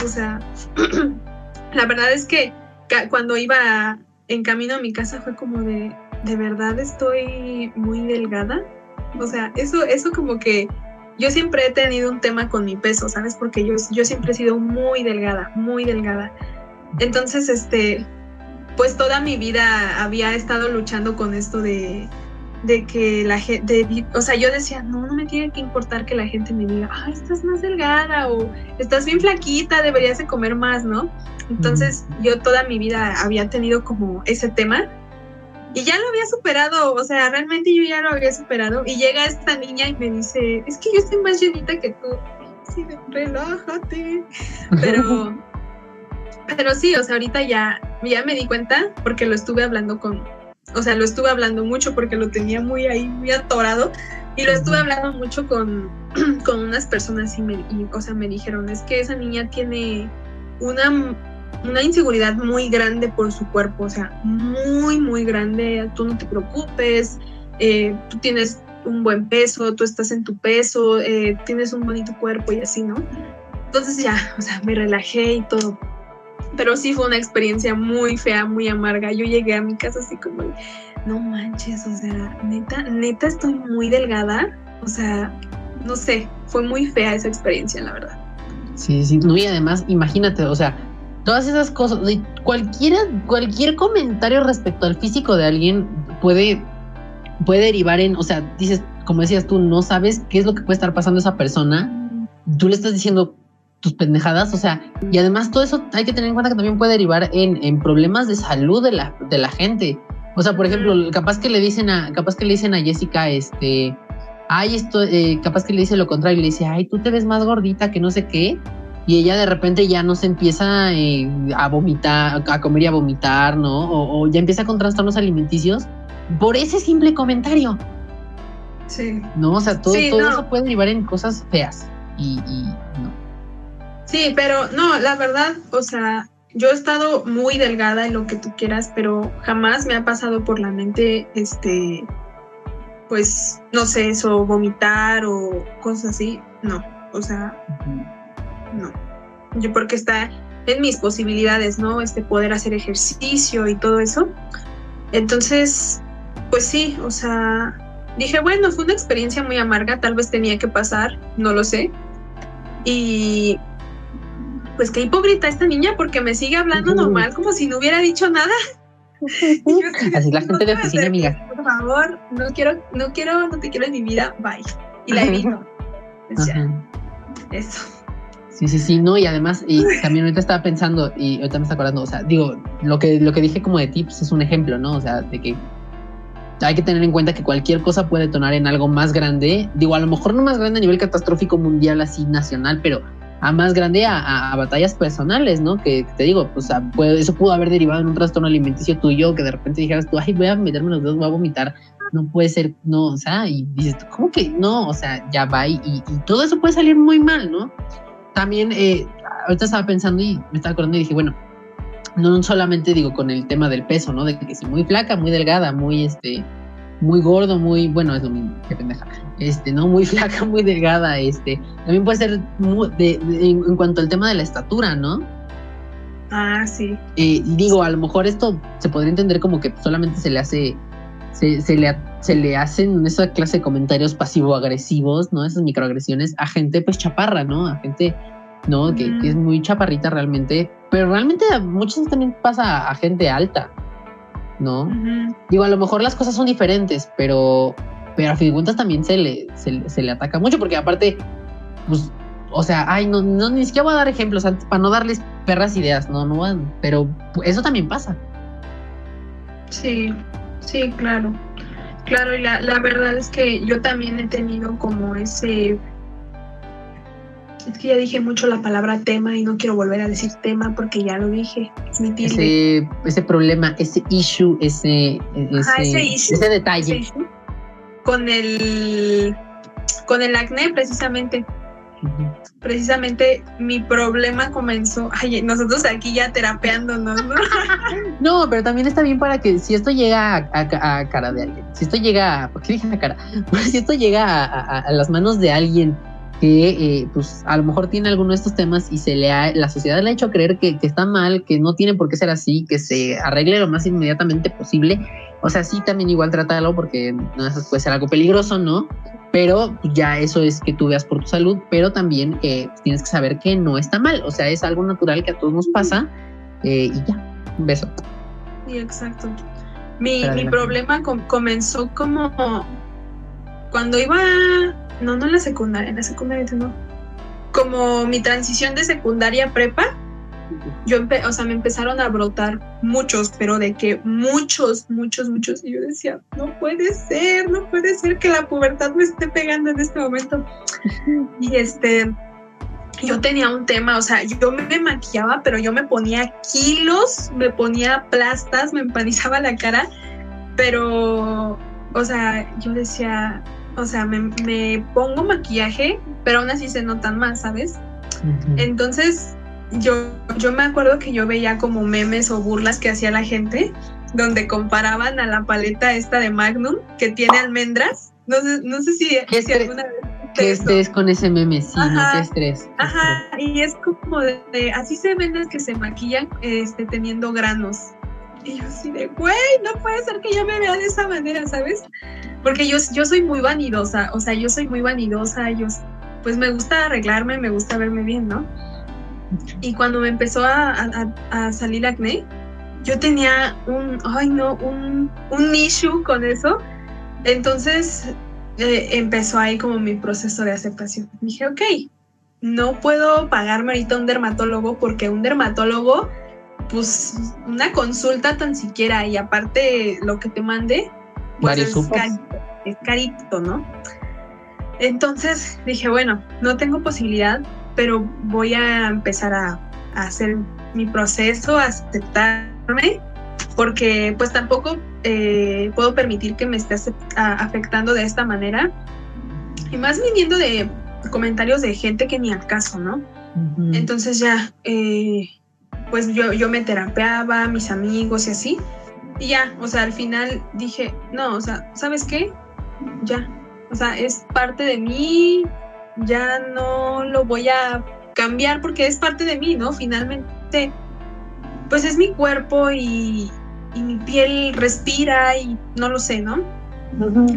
[SPEAKER 1] O sea, la verdad es que cuando iba en camino a mi casa fue como de, de verdad estoy muy delgada. O sea, eso, eso como que yo siempre he tenido un tema con mi peso, ¿sabes? Porque yo, yo siempre he sido muy delgada, muy delgada. Entonces, este, pues toda mi vida había estado luchando con esto de, de que la gente, o sea, yo decía, no, no me tiene que importar que la gente me diga, ay, estás más delgada o estás bien flaquita, deberías de comer más, ¿no? Entonces yo toda mi vida había tenido como ese tema y ya lo había superado, o sea, realmente yo ya lo había superado y llega esta niña y me dice, es que yo estoy más llenita que tú. Sí, relájate. Pero, pero sí, o sea, ahorita ya, ya me di cuenta porque lo estuve hablando con, o sea, lo estuve hablando mucho porque lo tenía muy ahí, muy atorado. Y lo estuve hablando mucho con, con unas personas y, me, y, o sea, me dijeron, es que esa niña tiene una, una inseguridad muy grande por su cuerpo, o sea, muy, muy grande, tú no te preocupes, eh, tú tienes un buen peso, tú estás en tu peso, eh, tienes un bonito cuerpo y así, ¿no? Entonces ya, o sea, me relajé y todo. Pero sí fue una experiencia muy fea, muy amarga. Yo llegué a mi casa así como, no manches, o sea, neta, neta estoy muy delgada. O sea, no sé, fue muy fea esa experiencia, la verdad.
[SPEAKER 2] Sí, sí, no, y además, imagínate, o sea, todas esas cosas, cualquiera, cualquier comentario respecto al físico de alguien puede, puede derivar en, o sea, dices, como decías tú, no sabes qué es lo que puede estar pasando a esa persona, tú le estás diciendo tus pendejadas, o sea, y además todo eso hay que tener en cuenta que también puede derivar en, en problemas de salud de la, de la gente. O sea, por ejemplo, capaz que le dicen a, capaz que le dicen a Jessica, este, ay, esto, eh, capaz que le dice lo contrario, le dice, ay, tú te ves más gordita que no sé qué, y ella de repente ya no se empieza eh, a vomitar, a comer y a vomitar, ¿no? O, ya empieza con trastornos alimenticios por ese simple comentario.
[SPEAKER 1] Sí.
[SPEAKER 2] No, o sea, todo, todo eso puede derivar en cosas feas y, y no.
[SPEAKER 1] Sí, pero no, la verdad, o sea, yo he estado muy delgada en lo que tú quieras, pero jamás me ha pasado por la mente, este, pues, no sé, eso, vomitar o cosas así. No, o sea, no. Yo porque está en mis posibilidades, ¿no? Este, poder hacer ejercicio y todo eso. Entonces, pues sí, o sea, dije, bueno, fue una experiencia muy amarga, tal vez tenía que pasar, no lo sé. Y pues qué hipócrita esta niña porque me sigue hablando normal como si no hubiera dicho nada.
[SPEAKER 2] Así la gente de oficina, amiga.
[SPEAKER 1] Por favor, no quiero, no quiero, no te quiero en mi vida, bye. Y la evito. Pues eso.
[SPEAKER 2] Sí, sí, sí, no, y además, y también ahorita estaba pensando, y ahorita me está acordando, o sea, digo, lo que, lo que dije como de tips es un ejemplo, ¿no? O sea, de que hay que tener en cuenta que cualquier cosa puede detonar en algo más grande, digo, a lo mejor no más grande a nivel catastrófico mundial, así nacional, pero a más grande a, batallas personales, ¿no? Que, te digo, pues eso pudo haber derivado en un trastorno alimenticio tuyo, que de repente dijeras tú, ay, voy a meterme los dedos, voy a vomitar, no puede ser, no, o sea, y dices, ¿cómo que no? O sea, ya va y, y todo eso puede salir muy mal, ¿no? También, eh, ahorita estaba pensando y me estaba acordando y dije, bueno, no solamente digo con el tema del peso, ¿no? De que si muy flaca, muy delgada, muy, este, muy gordo, muy, bueno, es lo mismo, qué pendeja, este, ¿no? Muy flaca, muy delgada, este, también puede ser en, cuanto al tema de la estatura, ¿no?
[SPEAKER 1] Ah, sí.
[SPEAKER 2] Eh, digo, a lo mejor esto se podría entender como que solamente se le hace, se, se, le, se le hacen esa clase de comentarios pasivo-agresivos, ¿no? Esas microagresiones a gente pues chaparra, ¿no? A gente, ¿no? que, es muy chaparrita realmente, pero realmente muchas veces también pasa a gente alta. ¿No? Digo, a lo mejor las cosas son diferentes, pero, pero a fin de cuentas también se le, se, le ataca mucho, porque aparte, pues, o sea, ay, no, no, ni siquiera voy a dar ejemplos para no darles perras ideas, no, no van, pero eso también pasa.
[SPEAKER 1] Sí, sí, claro. Claro, y la, la verdad es que yo también he tenido como ese es que ya dije mucho la palabra tema y no quiero volver a decir tema porque ya lo dije.
[SPEAKER 2] ese, ese problema, ese issue, ese, ese, detalle.
[SPEAKER 1] con el con el acné precisamente. Precisamente mi problema comenzó, ay, nosotros aquí ya terapeándonos, ¿no?
[SPEAKER 2] no, pero también está bien para que si esto llega a, cara de alguien, si esto llega, ¿por qué dije a cara? si esto llega a las manos de alguien que eh, pues a lo mejor tiene alguno de estos temas y se le ha, la sociedad le ha hecho creer que, está mal, que no tiene por qué ser así, que se arregle lo más inmediatamente posible. O sea, sí también igual trátalo porque no, eso puede ser algo peligroso, ¿no? Pero ya eso es que tú veas por tu salud, pero también eh, tienes que saber que no está mal, o sea, es algo natural que a todos nos pasa eh, y ya, un beso.
[SPEAKER 1] Sí, exacto. Mi, mi problema comenzó como cuando iba no, no en la secundaria, en la secundaria no. Como mi transición de secundaria a prepa, yo, o sea, me empezaron a brotar muchos, pero de que muchos, muchos, muchos. Y yo decía, no puede ser, no puede ser que la pubertad me esté pegando en este momento. Y este, yo tenía un tema, o sea, yo me maquillaba, pero yo me ponía kilos, me ponía plastas, me empanizaba la cara pero, o sea, yo decía, o sea, me, me pongo maquillaje, pero aún así se notan más, ¿sabes? Entonces, yo, yo me acuerdo que yo veía como memes o burlas que hacía la gente, donde comparaban a la paleta esta de Magnum, que tiene almendras. No sé, no sé si, si alguna vez
[SPEAKER 2] Qué estrés con ese meme, sí, no, qué estrés.
[SPEAKER 1] Ajá, y es como de, así se ven las que se maquillan este, teniendo granos. Y yo así de, güey, no puede ser que yo me vea de esa manera, ¿sabes? Porque yo, yo soy muy vanidosa, o sea, yo soy muy vanidosa, yo, pues me gusta arreglarme, me gusta verme bien, ¿no? Y cuando me empezó a, a, salir acné, yo tenía un, ay no, un, un issue con eso. Entonces eh, empezó ahí como mi proceso de aceptación. Dije, ok, no puedo pagarme ahorita un dermatólogo porque un dermatólogo, pues una consulta tan siquiera y aparte lo que te mande, pues es es carito, ¿no? Entonces dije, bueno, no tengo posibilidad, pero voy a empezar a, hacer mi proceso, a aceptarme, porque pues tampoco eh, puedo permitir que me esté afectando de esta manera. Y más viniendo de comentarios de gente que ni al caso, ¿no? Entonces ya, eh, pues yo, yo me terapeaba, mis amigos y así. Y ya, o sea, al final dije, no, o sea, ¿sabes qué? Ya, o sea, es parte de mí, ya no lo voy a cambiar porque es parte de mí, ¿no? Finalmente, pues es mi cuerpo y, mi piel respira y no lo sé, ¿no?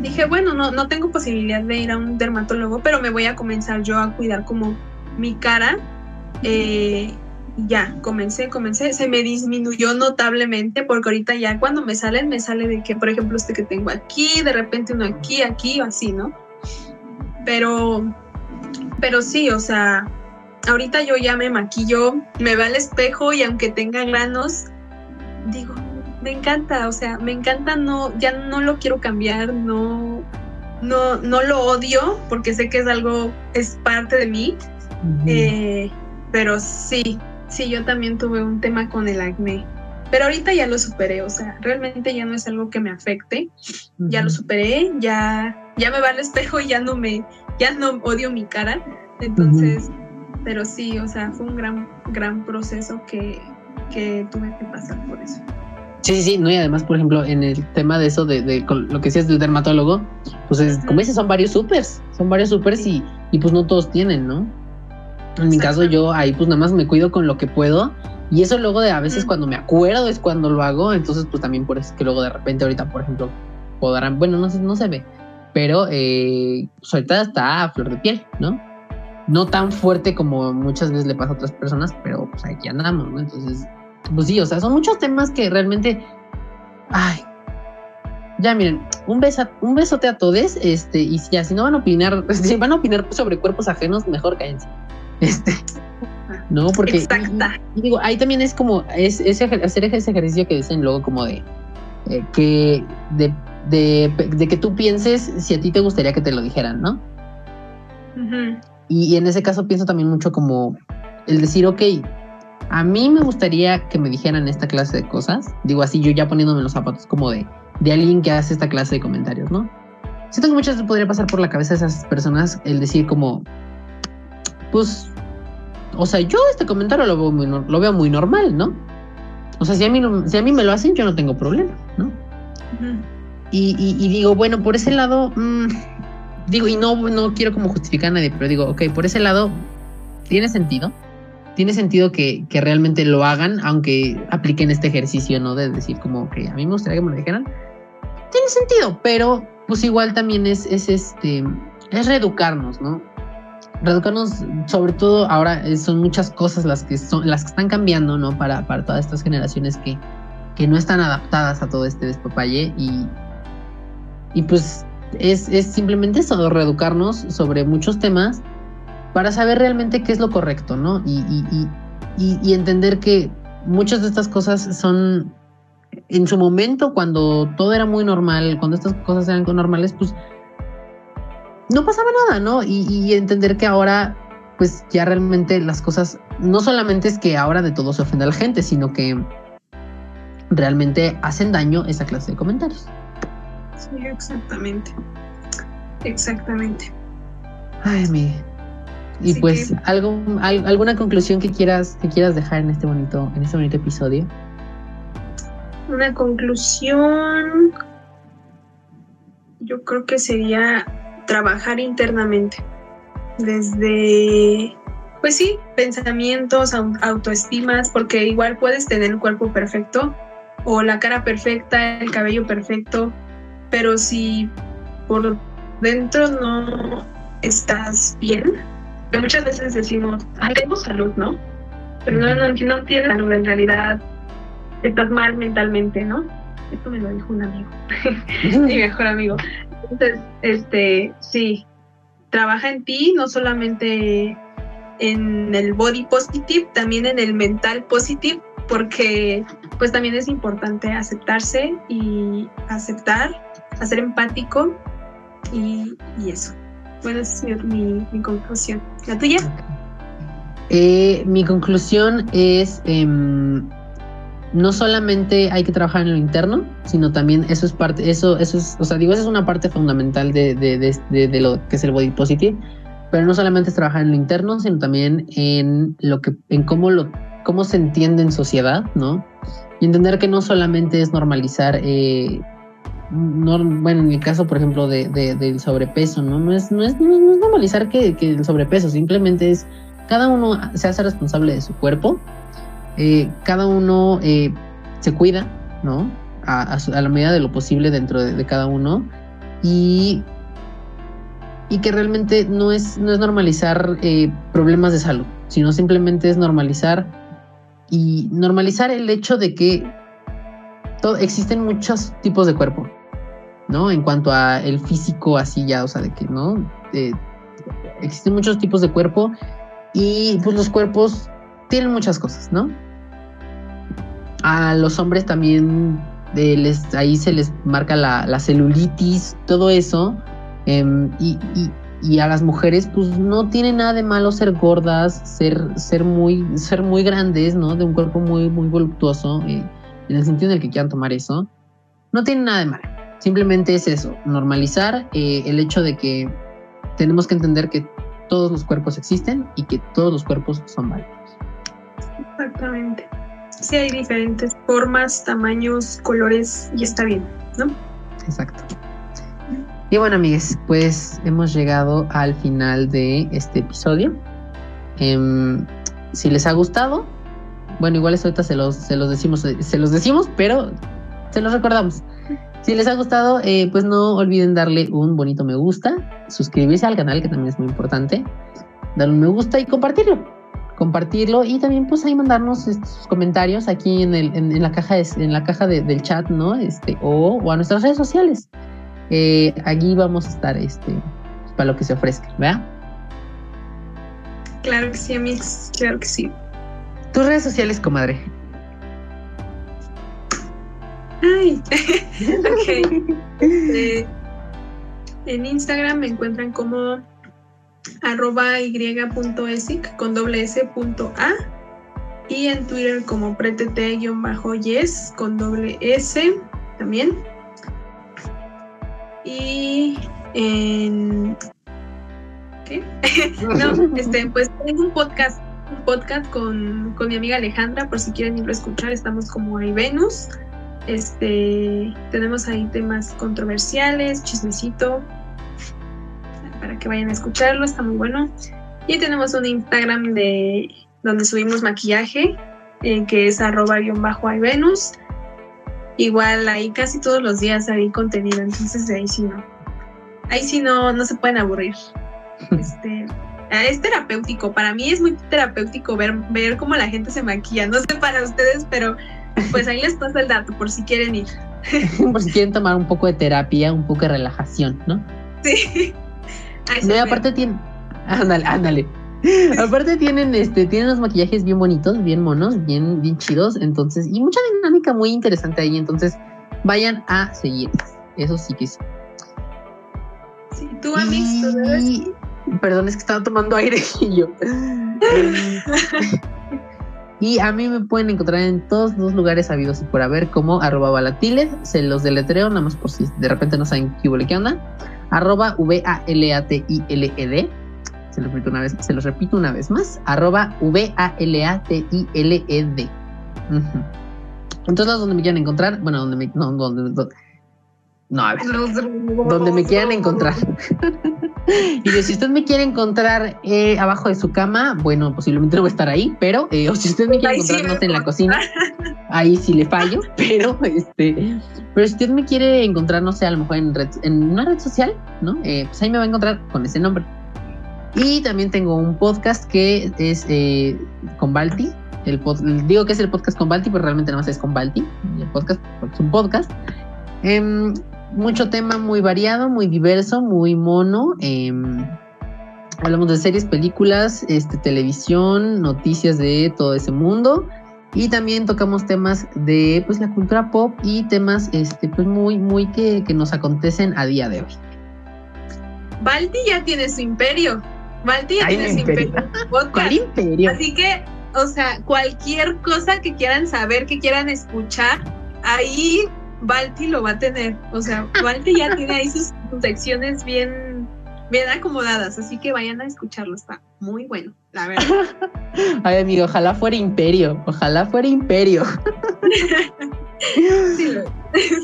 [SPEAKER 1] Dije, bueno, no, no tengo posibilidad de ir a un dermatólogo, pero me voy a comenzar yo a cuidar como mi cara. Eh, ya, comencé, comencé, se me disminuyó notablemente porque ahorita ya cuando me salen, me sale de que, por ejemplo, este que tengo aquí, de repente uno aquí, aquí o así, ¿no? Pero pero sí, o sea, ahorita yo ya me maquillo, me veo al espejo y aunque tenga granos, digo, me encanta, o sea, me encanta, no, ya no lo quiero cambiar, no, no, no lo odio, porque sé que es algo, es parte de mí, eh, pero sí, sí, yo también tuve un tema con el acné. Pero ahorita ya lo superé, o sea, realmente ya no es algo que me afecte. Ya lo superé, ya, ya me va al espejo y ya no me, ya no odio mi cara. Entonces, pero sí, o sea, fue un gran, gran proceso que, que tuve que pasar por eso.
[SPEAKER 2] Sí, sí, sí, no, y además, por ejemplo, en el tema de eso, de, de lo que decías del dermatólogo, pues es, como dices, son varios supers, son varios supers y, y pues no todos tienen, ¿no? En mi caso, yo ahí pues nada más me cuido con lo que puedo y eso luego de a veces cuando me acuerdo es cuando lo hago, entonces pues también por eso es que luego de repente ahorita, por ejemplo, podrán, bueno, no, no se ve, pero eh, pues ahorita está a flor de piel, ¿no? No tan fuerte como muchas veces le pasa a otras personas, pero pues aquí andamos, ¿no? Entonces, pues sí, o sea, son muchos temas que realmente, ay, ya miren, un, beso, un besote a todos, este, y si, ya, si no van a opinar, si van a opinar sobre cuerpos ajenos, mejor cállense. Este, ¿no? Porque
[SPEAKER 1] Exacta.
[SPEAKER 2] Digo, ahí también es como es, ese, hacer ese ejercicio que dicen luego como de eh, que de, de, que tú pienses si a ti te gustaría que te lo dijeran, ¿no? y, en ese caso pienso también mucho como el decir, ok, a mí me gustaría que me dijeran esta clase de cosas. Digo así, yo ya poniéndome los zapatos como de, de alguien que hace esta clase de comentarios, ¿no? Siento que muchas veces podría pasar por la cabeza de esas personas el decir como, pues o sea, yo este comentario lo veo muy, lo veo muy normal, ¿no? O sea, si a, mí si a mí me lo hacen, yo no tengo problema, ¿no? y, y, digo, bueno, por ese lado, mm, digo, y no, no quiero como justificar a nadie, pero digo, ok, por ese lado, tiene sentido. Tiene sentido que, que realmente lo hagan, aunque apliquen este ejercicio, ¿no? De decir como que a mí me gustaría que me lo dijeran. Tiene sentido, pero pues igual también es, es este, es reeducarnos, ¿no? Reeducarnos, sobre todo ahora eh, son muchas cosas las que son las que están cambiando, ¿no? Para, para todas estas generaciones que, que no están adaptadas a todo este despapalle y, y pues es, es simplemente eso, reeducarnos sobre muchos temas para saber realmente qué es lo correcto, ¿no? Y, y, y, y, entender que muchas de estas cosas son en su momento, cuando todo era muy normal, cuando estas cosas eran normales, pues no pasaba nada, ¿no? Y, entender que ahora, pues ya realmente las cosas, no solamente es que ahora de todo se ofende a la gente, sino que realmente hacen daño esa clase de comentarios.
[SPEAKER 1] Sí, exactamente. Exactamente.
[SPEAKER 2] Ay, mi. Y
[SPEAKER 1] Así
[SPEAKER 2] pues,
[SPEAKER 1] que-
[SPEAKER 2] algo, al- alguna conclusión que quieras, que quieras dejar en este bonito, en este bonito episodio.
[SPEAKER 1] Una conclusión, yo creo que sería trabajar internamente, desde, pues sí, pensamientos, au- autoestimas, porque igual puedes tener el cuerpo perfecto o la cara perfecta, el cabello perfecto, pero si por dentro no estás bien, muchas veces decimos, ay, tengo salud, ¿no? Pero no, no, no tienes salud en realidad estás mal mentalmente, ¿no? Esto me lo dijo un amigo, mi mejor amigo. Entonces, este, sí, trabaja en ti, no solamente en el body positive, también en el mental positive, porque pues también es importante aceptarse y aceptar, hacer empático y, y eso. Bueno, esa es mi, mi- conclusión. ¿La tuya?
[SPEAKER 2] Eh, mi conclusión es em, no solamente hay que trabajar en lo interno, sino también eso es parte, eso, eso es, o sea, digo, eso es una parte fundamental de, de, de, de- lo que es el body positive, pero no solamente es trabajar en lo interno, sino también en lo que, en cómo lo, cómo se entiende en sociedad, ¿no? Y entender que no solamente es normalizar, eh, no, bueno, en el caso, por ejemplo, de, de- del sobrepeso, ¿no? No es, no es- no es normalizar que, que el sobrepeso, simplemente es cada uno se hace responsable de su cuerpo, eh, cada uno eh, se cuida, ¿no? A, la medida de lo posible dentro de, cada uno y, y que realmente no es, no es normalizar eh, problemas de salud, sino simplemente es normalizar y normalizar el hecho de que existen muchos tipos de cuerpo, ¿no? En cuanto a el físico así ya, o sea, de que, ¿no? Eh, existen muchos tipos de cuerpo y pues los cuerpos tienen muchas cosas, ¿no? A los hombres también eh, ahí se les marca la, celulitis, todo eso. em, y, y- y a las mujeres, pues no tiene nada de malo ser gordas, ser, ser, muy, ser muy grandes, ¿no? De un cuerpo muy, muy voluptuoso, eh, en el sentido en el que quieran tomar eso. No tiene nada de malo. Simplemente es eso, normalizar eh, el hecho de que tenemos que entender que todos los cuerpos existen y que todos los cuerpos son válidos.
[SPEAKER 1] Exactamente. Sí, hay diferentes formas, tamaños, colores y está bien, ¿no?
[SPEAKER 2] Exacto. Y bueno, amigues, pues hemos llegado al final de este episodio. Em, si les ha gustado, bueno, igual ahorita se los, se los decimos, eh, se los decimos, pero se los recordamos. Si les ha gustado, eh, pues no olviden darle un bonito me gusta, suscribirse al canal, que también es muy importante, darle un me gusta y compartirlo. Compartirlo y también pues ahí mandarnos sus comentarios aquí en, el, en, en la caja, de- en la caja de- del chat, ¿no? Este, o, o a nuestras redes sociales. Eh, aquí vamos a estar este, pues, para lo que se ofrezca, ¿verdad?
[SPEAKER 1] Claro que sí, Amix, claro que sí.
[SPEAKER 2] Tus redes sociales, comadre.
[SPEAKER 1] Ay, ok. Este, en Instagram me encuentran como arroba y.esic con doble s punto a y en Twitter como pretete-yes con doble s también. Y en ¿qué? no, este, pues tengo un podcast, un podcast con, con mi amiga Alejandra, por si quieren irlo a escuchar, estamos como ahí Venus. Este, tenemos ahí temas controversiales, chismecito, para que vayan a escucharlo, está muy bueno. Y tenemos un Instagram de donde subimos maquillaje, eh, que es arroba guion bajo hay Venus. Igual ahí casi todos los días hay contenido, entonces ahí sí no. Ahí sí no, no se pueden aburrir. Este, ah, es terapéutico, para mí es muy terapéutico ver, ver cómo la gente se maquilla. No sé para ustedes, pero pues ahí les paso el dato por si quieren ir.
[SPEAKER 2] Por si quieren tomar un poco de terapia, un poco de relajación, ¿no?
[SPEAKER 1] Sí.
[SPEAKER 2] No, aparte tienen. Ándale, ándale. Aparte tienen este, tienen unos maquillajes bien bonitos, bien monos, bien, bien chidos. Entonces, y mucha dinámica muy interesante ahí. Entonces, vayan a seguir. Eso sí que sí.
[SPEAKER 1] Sí, tú, tú debes-
[SPEAKER 2] Y- Perdón, es que estaba tomando aire y yo. Y a mí me pueden encontrar en todos los lugares habidos y por haber como arroba balatiles. Se los deletreo, nada más por si de repente no saben qué, qué onda. Arroba V-A-L-A-T-I-L-E-D. Se los repito una vez, se los repito una vez más. Arroba V-A-L-A-T-I-L-E-D. Lados donde me quieran encontrar, bueno, donde me, no, a ver, donde me quieran encontrar. y de si usted me quiere encontrar eh, abajo de su cama, bueno, posiblemente no voy a estar ahí, pero, eh, o si usted me quiere
[SPEAKER 1] Ahí sí
[SPEAKER 2] encontrar, no sé, en la cocina, ahí sí le fallo, pero, este, pero si usted me quiere encontrar, no sé, a lo mejor en, red- en una red social, ¿no? Eh, pues ahí me va a encontrar con ese nombre. Y también tengo un podcast que es eh, con Balti. El pod- digo que es el podcast con Balti, pero realmente nada más es con Balti. El podcast, porque es un podcast. Em, mucho tema muy variado, muy diverso, muy mono. em, hablamos de series, películas, este, televisión, noticias de todo ese mundo. Y también tocamos temas de pues, la cultura pop y temas este, pues, muy, muy que, que nos acontecen a día de hoy.
[SPEAKER 1] Balti ya tiene su imperio. Balti ya
[SPEAKER 2] Ay,
[SPEAKER 1] tiene su
[SPEAKER 2] imperio.
[SPEAKER 1] imperio.
[SPEAKER 2] ¿Cuál imperio?
[SPEAKER 1] Así que, o sea, cualquier cosa que quieran saber, que quieran escuchar, ahí Balti lo va a tener. O sea, Balti ya tiene ahí sus, sus secciones bien, bien acomodadas. Así que vayan a escucharlo. Está muy bueno, la verdad.
[SPEAKER 2] Ay, amigo, ojalá fuera imperio. Ojalá fuera imperio.
[SPEAKER 1] Sí, lo-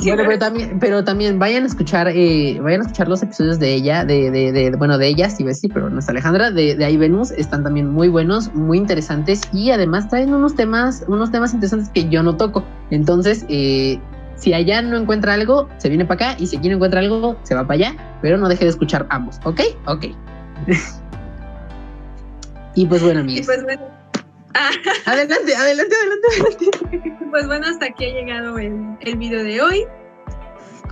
[SPEAKER 1] sí,
[SPEAKER 2] Bueno, pero también, pero también vayan a escuchar, eh, vayan a escuchar los episodios de ella, de, de, de- bueno, de ella, sí, sí, pero no es Alejandra, de, de ahí Venus, están también muy buenos, muy interesantes y además traen unos temas, unos temas interesantes que yo no toco. Entonces, eh, si allá no encuentra algo, se viene para acá y si aquí no encuentra algo, se va para allá, pero no deje de escuchar ambos, ¿ok? Ok. y pues bueno,
[SPEAKER 1] y
[SPEAKER 2] amigos.
[SPEAKER 1] pues bueno, ah,
[SPEAKER 2] adelante, adelante, adelante, adelante.
[SPEAKER 1] pues bueno, hasta aquí ha llegado el, el video de hoy.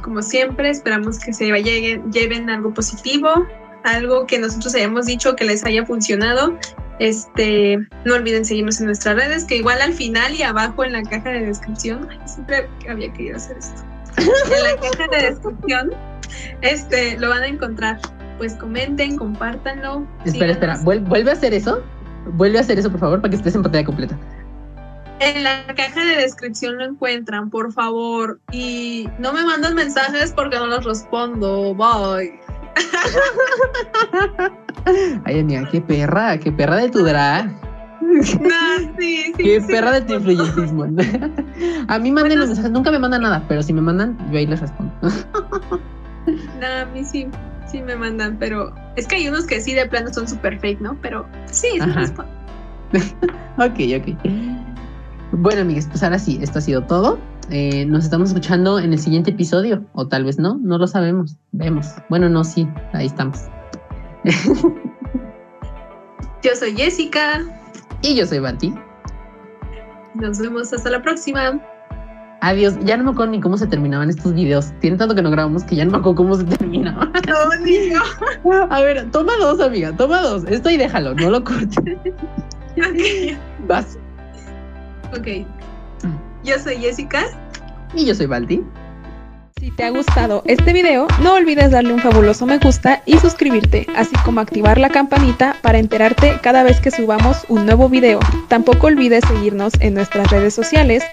[SPEAKER 1] Como siempre, esperamos que se lleguen- lleven algo positivo, algo que nosotros hayamos dicho que les haya funcionado. Este, no olviden seguirnos en nuestras redes, que igual al final y abajo en la caja de descripción, ay, siempre había querido hacer esto. En la caja de descripción, este, lo van a encontrar. Pues comenten, compártanlo.
[SPEAKER 2] Espera, espera,
[SPEAKER 1] síganos.
[SPEAKER 2] ¿vuel- ¿vuelve a hacer eso? Vuelve a hacer eso, por favor, para que estés en pantalla completa.
[SPEAKER 1] En la caja de descripción lo encuentran, por favor. Y no me mandan mensajes porque no los respondo. Bye.
[SPEAKER 2] Ay, amiga, qué perra, qué perra de tu drag.
[SPEAKER 1] No, sí, sí.
[SPEAKER 2] Qué
[SPEAKER 1] sí,
[SPEAKER 2] perra de tu influyentismo. A mí manden los mensajes, nunca me mandan nada, pero si me mandan, yo ahí les respondo.
[SPEAKER 1] No, a mí sí, sí me mandan, pero es que hay unos que sí de plano son super fake, ¿no? Pero sí, sí respondo.
[SPEAKER 2] Ok, ok. Bueno, amigas, pues ahora sí, esto ha sido todo. Eh, nos estamos escuchando en el siguiente episodio, o tal vez no, no lo sabemos. Vemos. Bueno, no, sí, ahí estamos.
[SPEAKER 1] Yo soy Jessica.
[SPEAKER 2] Y yo soy Bati.
[SPEAKER 1] Nos vemos hasta la próxima.
[SPEAKER 2] Adiós. Ya no me acuerdo ni cómo se terminaban estos videos. Tiene tanto que no grabamos que ya no me acuerdo cómo se terminaban.
[SPEAKER 1] No, niño.
[SPEAKER 2] A ver, toma dos, amiga, toma dos. Esto y déjalo, no lo cortes. Vas.
[SPEAKER 1] Ok. Yo soy Jessica.
[SPEAKER 2] Y yo soy Balti.
[SPEAKER 4] Si te ha gustado este video, no olvides darle un fabuloso me gusta y suscribirte, así como activar la campanita para enterarte cada vez que subamos un nuevo video. Tampoco olvides seguirnos en nuestras redes sociales